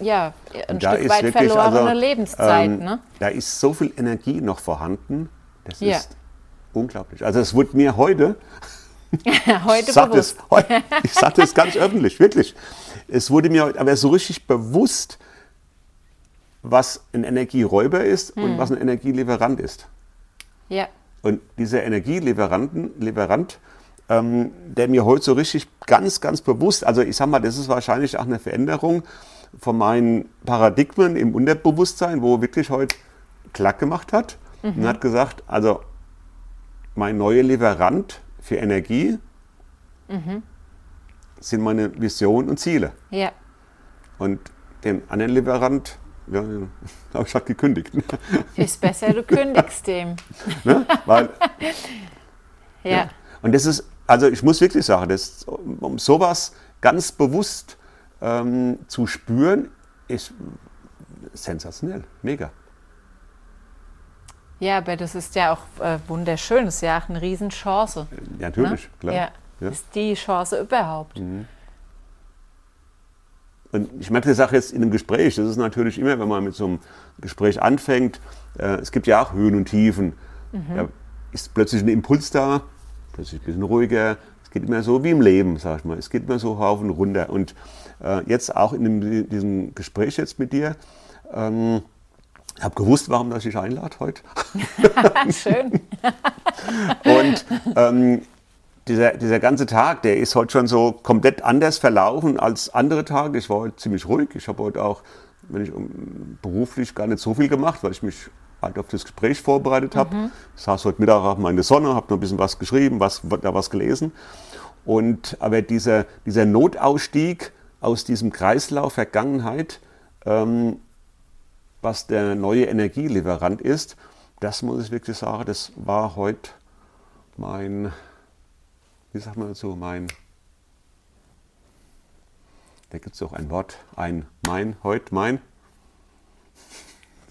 ja ein Da Stück weit wirklich, verlorene also, Lebenszeit. ähm, ne? Da ist so viel Energie noch vorhanden, das Ja. ist unglaublich. Also es wurde mir heute, Heute ich sage bewusst. das, ich sag das ganz öffentlich, wirklich, es wurde mir heute aber so richtig bewusst, was ein Energieräuber ist Hm. und was ein Energielieferant ist. Ja, Und dieser Energielieferanten, Lieferant, ähm, der mir heute so richtig ganz, ganz bewusst, also ich sag mal, das ist wahrscheinlich auch eine Veränderung, von meinen Paradigmen im Unterbewusstsein, wo wirklich heute klack gemacht hat und hat gesagt, also mein neuer Lieferant für Energie sind meine Visionen und Ziele. Ja. Und den anderen Lieferant, ja, habe ich halt gekündigt. Ist besser, du kündigst dem. Ne? Weil, Ja. und das ist, also ich muss wirklich sagen, das, um, um sowas ganz bewusst ähm, zu spüren, ist sensationell, mega. Ja, aber das ist ja auch äh, wunderschön. Das ist ja auch eine Riesenchance. Ja, natürlich, ne? klar. Ja. Ja. Ist die Chance überhaupt. Und ich merke die Sache jetzt in einem Gespräch. Das ist natürlich immer, wenn man mit so einem Gespräch anfängt, äh, es gibt ja auch Höhen und Tiefen. Da ist plötzlich ein Impuls da, plötzlich ein bisschen ruhiger. Es geht immer so wie im Leben, sag ich mal. Es geht immer so rauf und runter. Und äh, jetzt auch in dem, diesem Gespräch jetzt mit dir, ähm, ich habe gewusst, warum dass ich einlade heute. Schön. Und ähm, dieser, dieser ganze Tag, der ist heute schon so komplett anders verlaufen als andere Tage. Ich war heute ziemlich ruhig. Ich habe heute auch, wenn ich um, beruflich gar nicht so viel gemacht, weil ich mich halt auf das Gespräch vorbereitet habe. Ich saß heute Mittag auch mal in der Sonne, habe noch ein bisschen was geschrieben, was, da was gelesen. Und aber dieser, dieser Notausstieg aus diesem Kreislauf Vergangenheit, ähm, was der neue Energielieferant ist, das muss ich wirklich sagen, das war heute mein, wie sagt man dazu, mein, da gibt es auch ein Wort, ein mein, heute mein,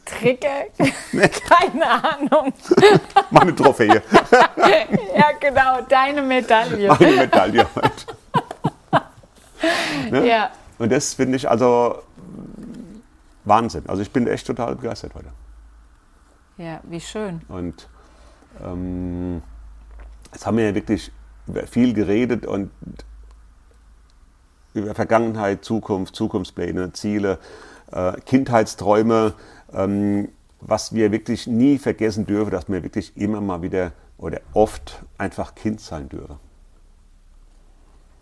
Trigger? Keine Ahnung. meine Trophäe, Ja, genau, deine Medaille. meine Medaille heute. Ne? Ja. Und das finde ich also Wahnsinn. Also ich bin echt total begeistert heute. Ja, wie schön. Und ähm, jetzt haben wir ja wirklich viel geredet und über Vergangenheit, Zukunft, Zukunftspläne, Ziele, äh, Kindheitsträume, ähm, was wir wirklich nie vergessen dürfen, dass wir wirklich immer mal wieder oder oft einfach Kind sein dürfen.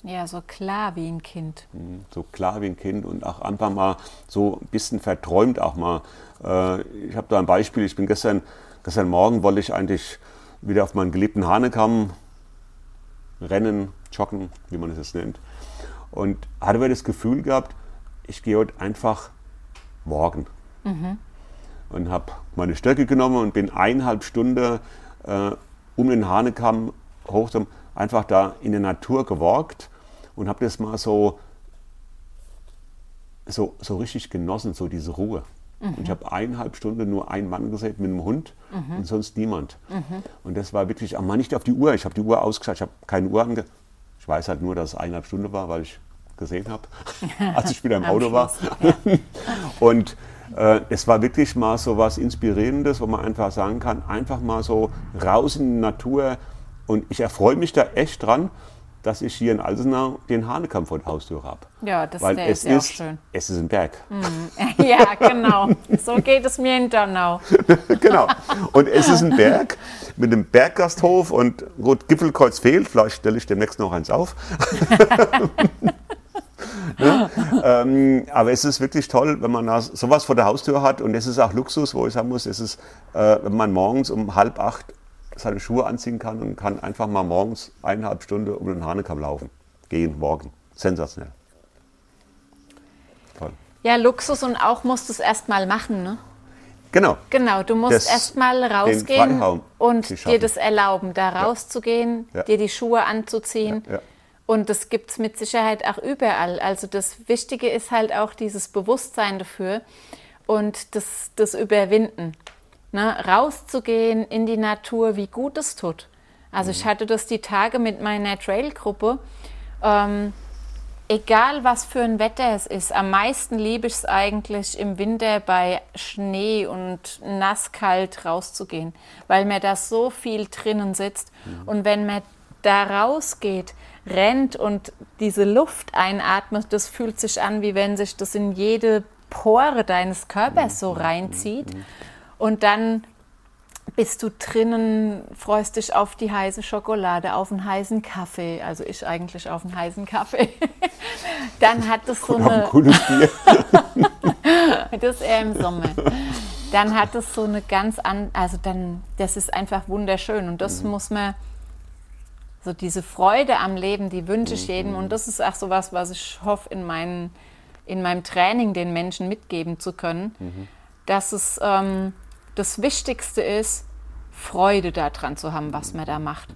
Ja, so klar wie ein Kind. Mhm, So klar wie ein Kind und auch einfach mal so ein bisschen verträumt auch mal. Äh, ich habe da ein Beispiel, ich bin gestern, gestern Morgen wollte ich eigentlich wieder auf meinen geliebten Hanekamm rennen, joggen, wie man es jetzt nennt. Und hatte aber das Gefühl gehabt, ich gehe heute einfach morgen. Und habe meine Stöcke genommen und bin eineinhalb Stunden äh, um den Hanekamm hoch zum, einfach da in der Natur gewalkt und habe das mal so, so, so richtig genossen, so diese Ruhe. Und ich habe eineinhalb Stunden nur einen Mann gesehen mit einem Hund und sonst niemand. Und das war wirklich, mal nicht auf die Uhr. Ich habe die Uhr ausgeschaut, ich habe keine Uhr ange... Ich weiß halt nur, dass es eineinhalb Stunden war, weil ich gesehen habe, als ich wieder im Auto war. Und äh, es war wirklich mal so was Inspirierendes, wo man einfach sagen kann, einfach mal so raus in die Natur. Und ich erfreue mich da echt dran, dass ich hier in Alsenau den Hanekamm vor der Haustür habe. Ja, das Weil es ist ja auch ist, schön. es ist ein Berg. Ja, genau. So geht es mir in Donau. genau. Und es ist ein Berg mit einem Berggasthof und gut, Gipfelkreuz fehlt. Vielleicht stelle ich demnächst noch eins auf. ne? ähm, aber es ist wirklich toll, wenn man da sowas vor der Haustür hat. Und es ist auch Luxus, wo ich sagen muss, es ist, äh, wenn man morgens um halb acht seine Schuhe anziehen kann und kann einfach mal morgens eineinhalb Stunden um den Hanekamm laufen. Gehen, morgen. Sensationell. Toll. Ja, Luxus und auch musst du es erstmal machen, ne? Genau. Genau, du musst erstmal rausgehen und dir das erlauben, da rauszugehen, Ja. dir die Schuhe anzuziehen. Ja. Und das gibt es mit Sicherheit auch überall. Also das Wichtige ist halt auch dieses Bewusstsein dafür und das, das Überwinden. Ne? Rauszugehen in die Natur, wie gut es tut. Also ich hatte das die Tage mit meiner Trailgruppe. Ähm, egal was für ein Wetter es ist, am meisten liebe ich es eigentlich im Winter bei Schnee und nasskalt rauszugehen, weil mir da so viel drinnen sitzt. Und wenn man da rausgeht, rennt und diese Luft einatmet, das fühlt sich an, wie wenn sich das in jede Pore deines Körpers so reinzieht. Und dann bist du drinnen, freust dich auf die heiße Schokolade, auf einen heißen Kaffee, also ich eigentlich auf einen heißen Kaffee. Dann hat es so eine. Gutes Bier. das ist eher im Sommer. Dann hat es so eine ganz an, also dann, das ist einfach wunderschön und das mhm. muss man, so diese Freude am Leben, die wünsche ich jedem und das ist auch so was, was ich hoffe in, meinen, in meinem Training den Menschen mitgeben zu können, mhm. dass es ähm, das Wichtigste ist, Freude daran zu haben, was man da macht.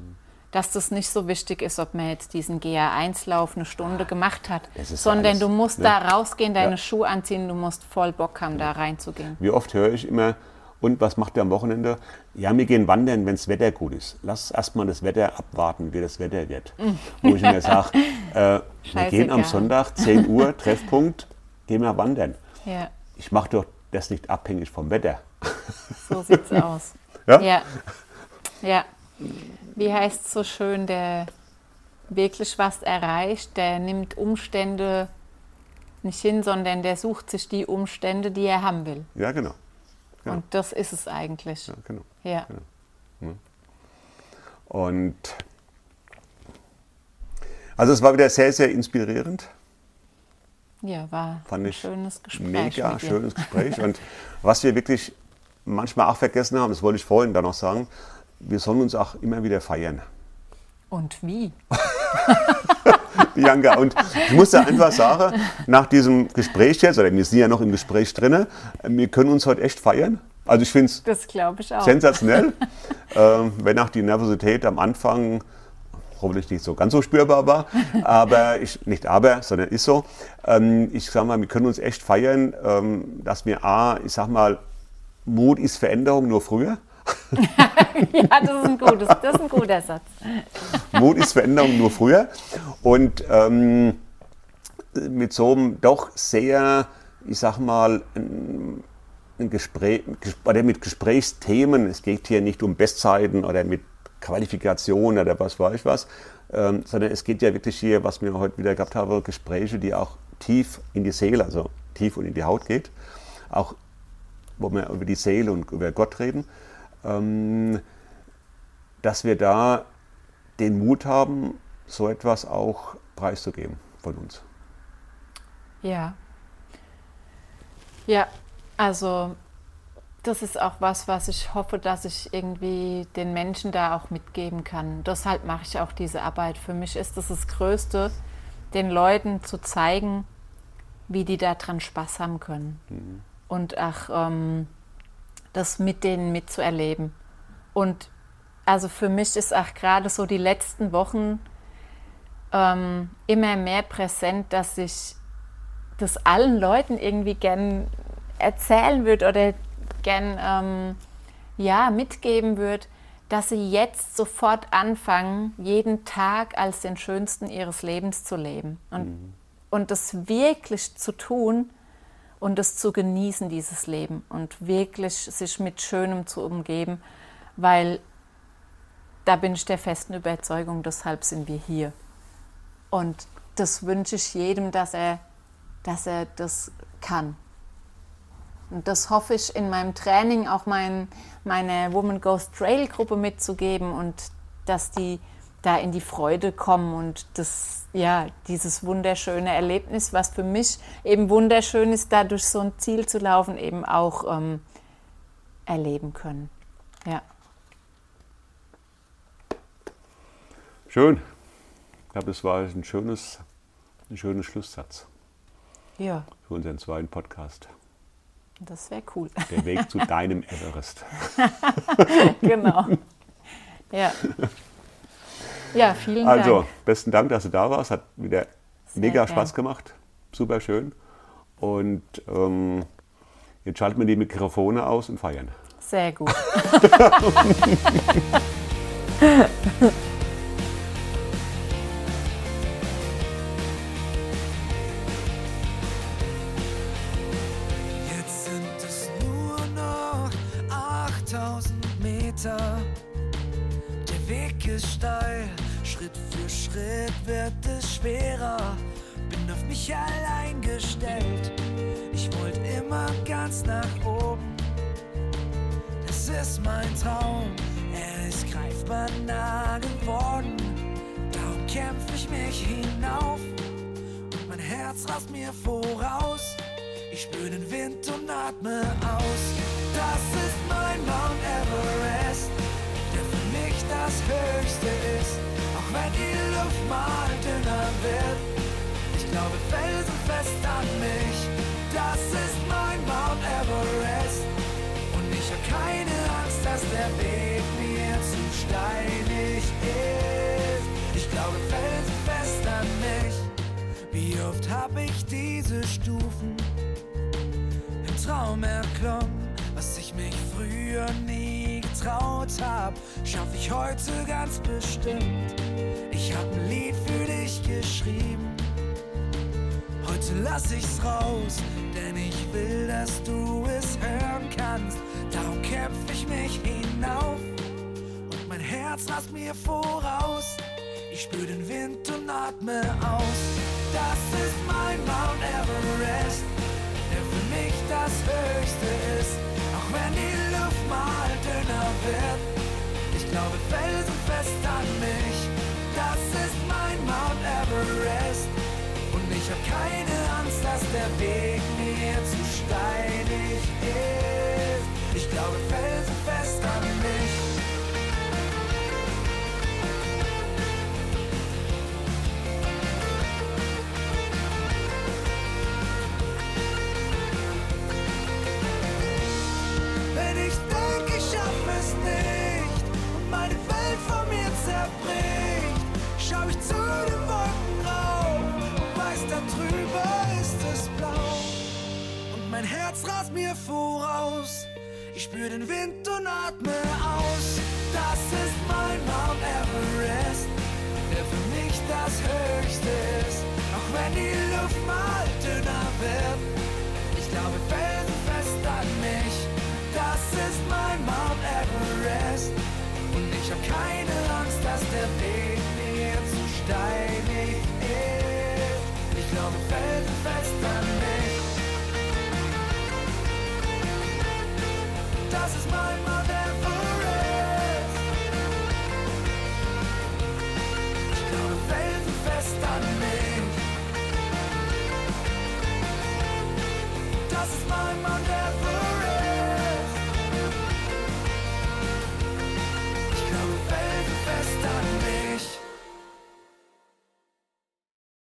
Dass das nicht so wichtig ist, ob man jetzt diesen GA1-Lauf eine Stunde gemacht hat, sondern alles, du musst ne? da rausgehen, deine ja. Schuhe anziehen, du musst voll Bock haben, da reinzugehen. Wie oft höre ich immer, und was macht ihr am Wochenende? Ja, wir gehen wandern, wenn das Wetter gut ist. Lass erstmal das Wetter abwarten, wie das Wetter wird. Wo ich mir sage, äh, wir gehen am Sonntag, 10 Uhr, Treffpunkt, gehen wir wandern. Ja. Ich mache doch das nicht abhängig vom Wetter. So sieht's aus. Ja? Ja. ja. Wie heißt es so schön, der wirklich was erreicht, der nimmt Umstände nicht hin, sondern der sucht sich die Umstände, die er haben will. Ja, genau. genau. Und das ist es eigentlich. Ja, genau. Ja. genau. Und also es war wieder sehr, sehr inspirierend. Ja, war Fand ein schönes Gespräch. Mega schönes Gespräch. Und was wir wirklich manchmal auch vergessen haben, das wollte ich vorhin da noch sagen, wir sollen uns auch immer wieder feiern. Und wie? Bianca, und ich muss da einfach sagen, nach diesem Gespräch jetzt, oder wir sind ja noch im Gespräch drin, wir können uns heute echt feiern. Also ich finde es sensationell, ähm, wenn auch die Nervosität am Anfang hoffentlich nicht so ganz so spürbar war, aber ich, nicht aber, sondern ist so. Ähm, ich sage mal, wir können uns echt feiern, ähm, dass wir A, ich sag mal, Mut ist Veränderung nur früher. ja, das ist, ein gutes, das ist ein guter Satz. Mut ist Veränderung nur früher. Und ähm, mit so einem doch sehr, ich sag mal, ein, ein Gespräch, oder mit Gesprächsthemen, es geht hier nicht um Bestzeiten oder mit Qualifikation oder was weiß ich was, ähm, sondern es geht ja wirklich hier, was wir heute wieder gehabt haben, Gespräche, die auch tief in die Seele, also tief und in die Haut geht. Auch wo wir über die Seele und über Gott reden, ähm, dass wir da den Mut haben, so etwas auch preiszugeben von uns. Ja. Ja, also das ist auch was, was ich hoffe, dass ich irgendwie den Menschen da auch mitgeben kann. Deshalb mache ich auch diese Arbeit. Für mich ist das das Größte, den Leuten zu zeigen, wie die daran Spaß haben können. Mhm und auch ähm, das mit denen mitzuerleben. Und also für mich ist auch gerade so die letzten Wochen ähm, immer mehr präsent, dass ich das allen Leuten irgendwie gern erzählen würde oder gern ähm, ja, mitgeben würde, dass sie jetzt sofort anfangen, jeden Tag als den schönsten ihres Lebens zu leben. Und, mhm. und das wirklich zu tun, und es zu genießen, dieses Leben und wirklich sich mit Schönem zu umgeben, weil da bin ich der festen Überzeugung, deshalb sind wir hier. Und das wünsche ich jedem, dass er, dass er das kann. Und das hoffe ich in meinem Training auch mein, meine Woman Goes Trail Gruppe mitzugeben und dass die da in die Freude kommen und das, ja, dieses wunderschöne Erlebnis, was für mich eben wunderschön ist, da durch so ein Ziel zu laufen, eben auch ähm, erleben können. Ja. Schön. Ich glaube, das war ein schönes, ein schönes Schlusssatz. Ja. Für unseren zweiten Podcast. Das wäre cool. Der Weg zu deinem Everest. genau. Ja. Ja, vielen also, Dank. Also, besten Dank, dass du da warst. Hat wieder Sehr mega gern. Spaß gemacht. Super schön. Und ähm, jetzt schalten wir die Mikrofone aus und feiern. Sehr gut. mich allein gestellt. Ich wollte immer ganz nach oben. Das ist mein Traum, er ist greifbar nah geworden. Darum kämpf ich mich hinauf und mein Herz rast mir voraus. Ich spür den Wind und atme aus. Das ist mein Mount Everest, der für mich das Höchste ist. Auch wenn die Luft mal dünner wird, glaube felsenfest an mich. Das ist mein Mount Everest. Und ich hab keine Angst, dass der Weg mir zu steinig ist. Ich glaube felsenfest an mich. Wie oft hab ich diese Stufen im Traum erklommen, was ich mich früher nie getraut hab, schaff ich heute ganz bestimmt. Ich hab ein Lied für dich geschrieben. Heute lass ich's raus, denn ich will, dass du es hören kannst. Darum kämpf ich mich hinauf und mein Herz rast mir voraus. Ich spür den Wind und atme aus. Das ist mein Mount Everest, der für mich das Höchste ist. Auch wenn die Luft mal dünner wird, ich glaube felsenfest an mich. Ich hab keine Angst, dass der Weg mir zu steinig ist. Ich glaube weiß, da drüber ist es blau. Und mein Herz rast mir voraus, ich spür den Wind und atme aus. Das ist mein Mount Everest, der für mich das Höchste ist. Auch wenn die Luft mal dünner wird, ich glaube felsenfest an mich. Das ist mein Mount Everest. Und ich hab keine Angst, dass der Weg mir zu steinig Das ist mein Mount Everest. Ich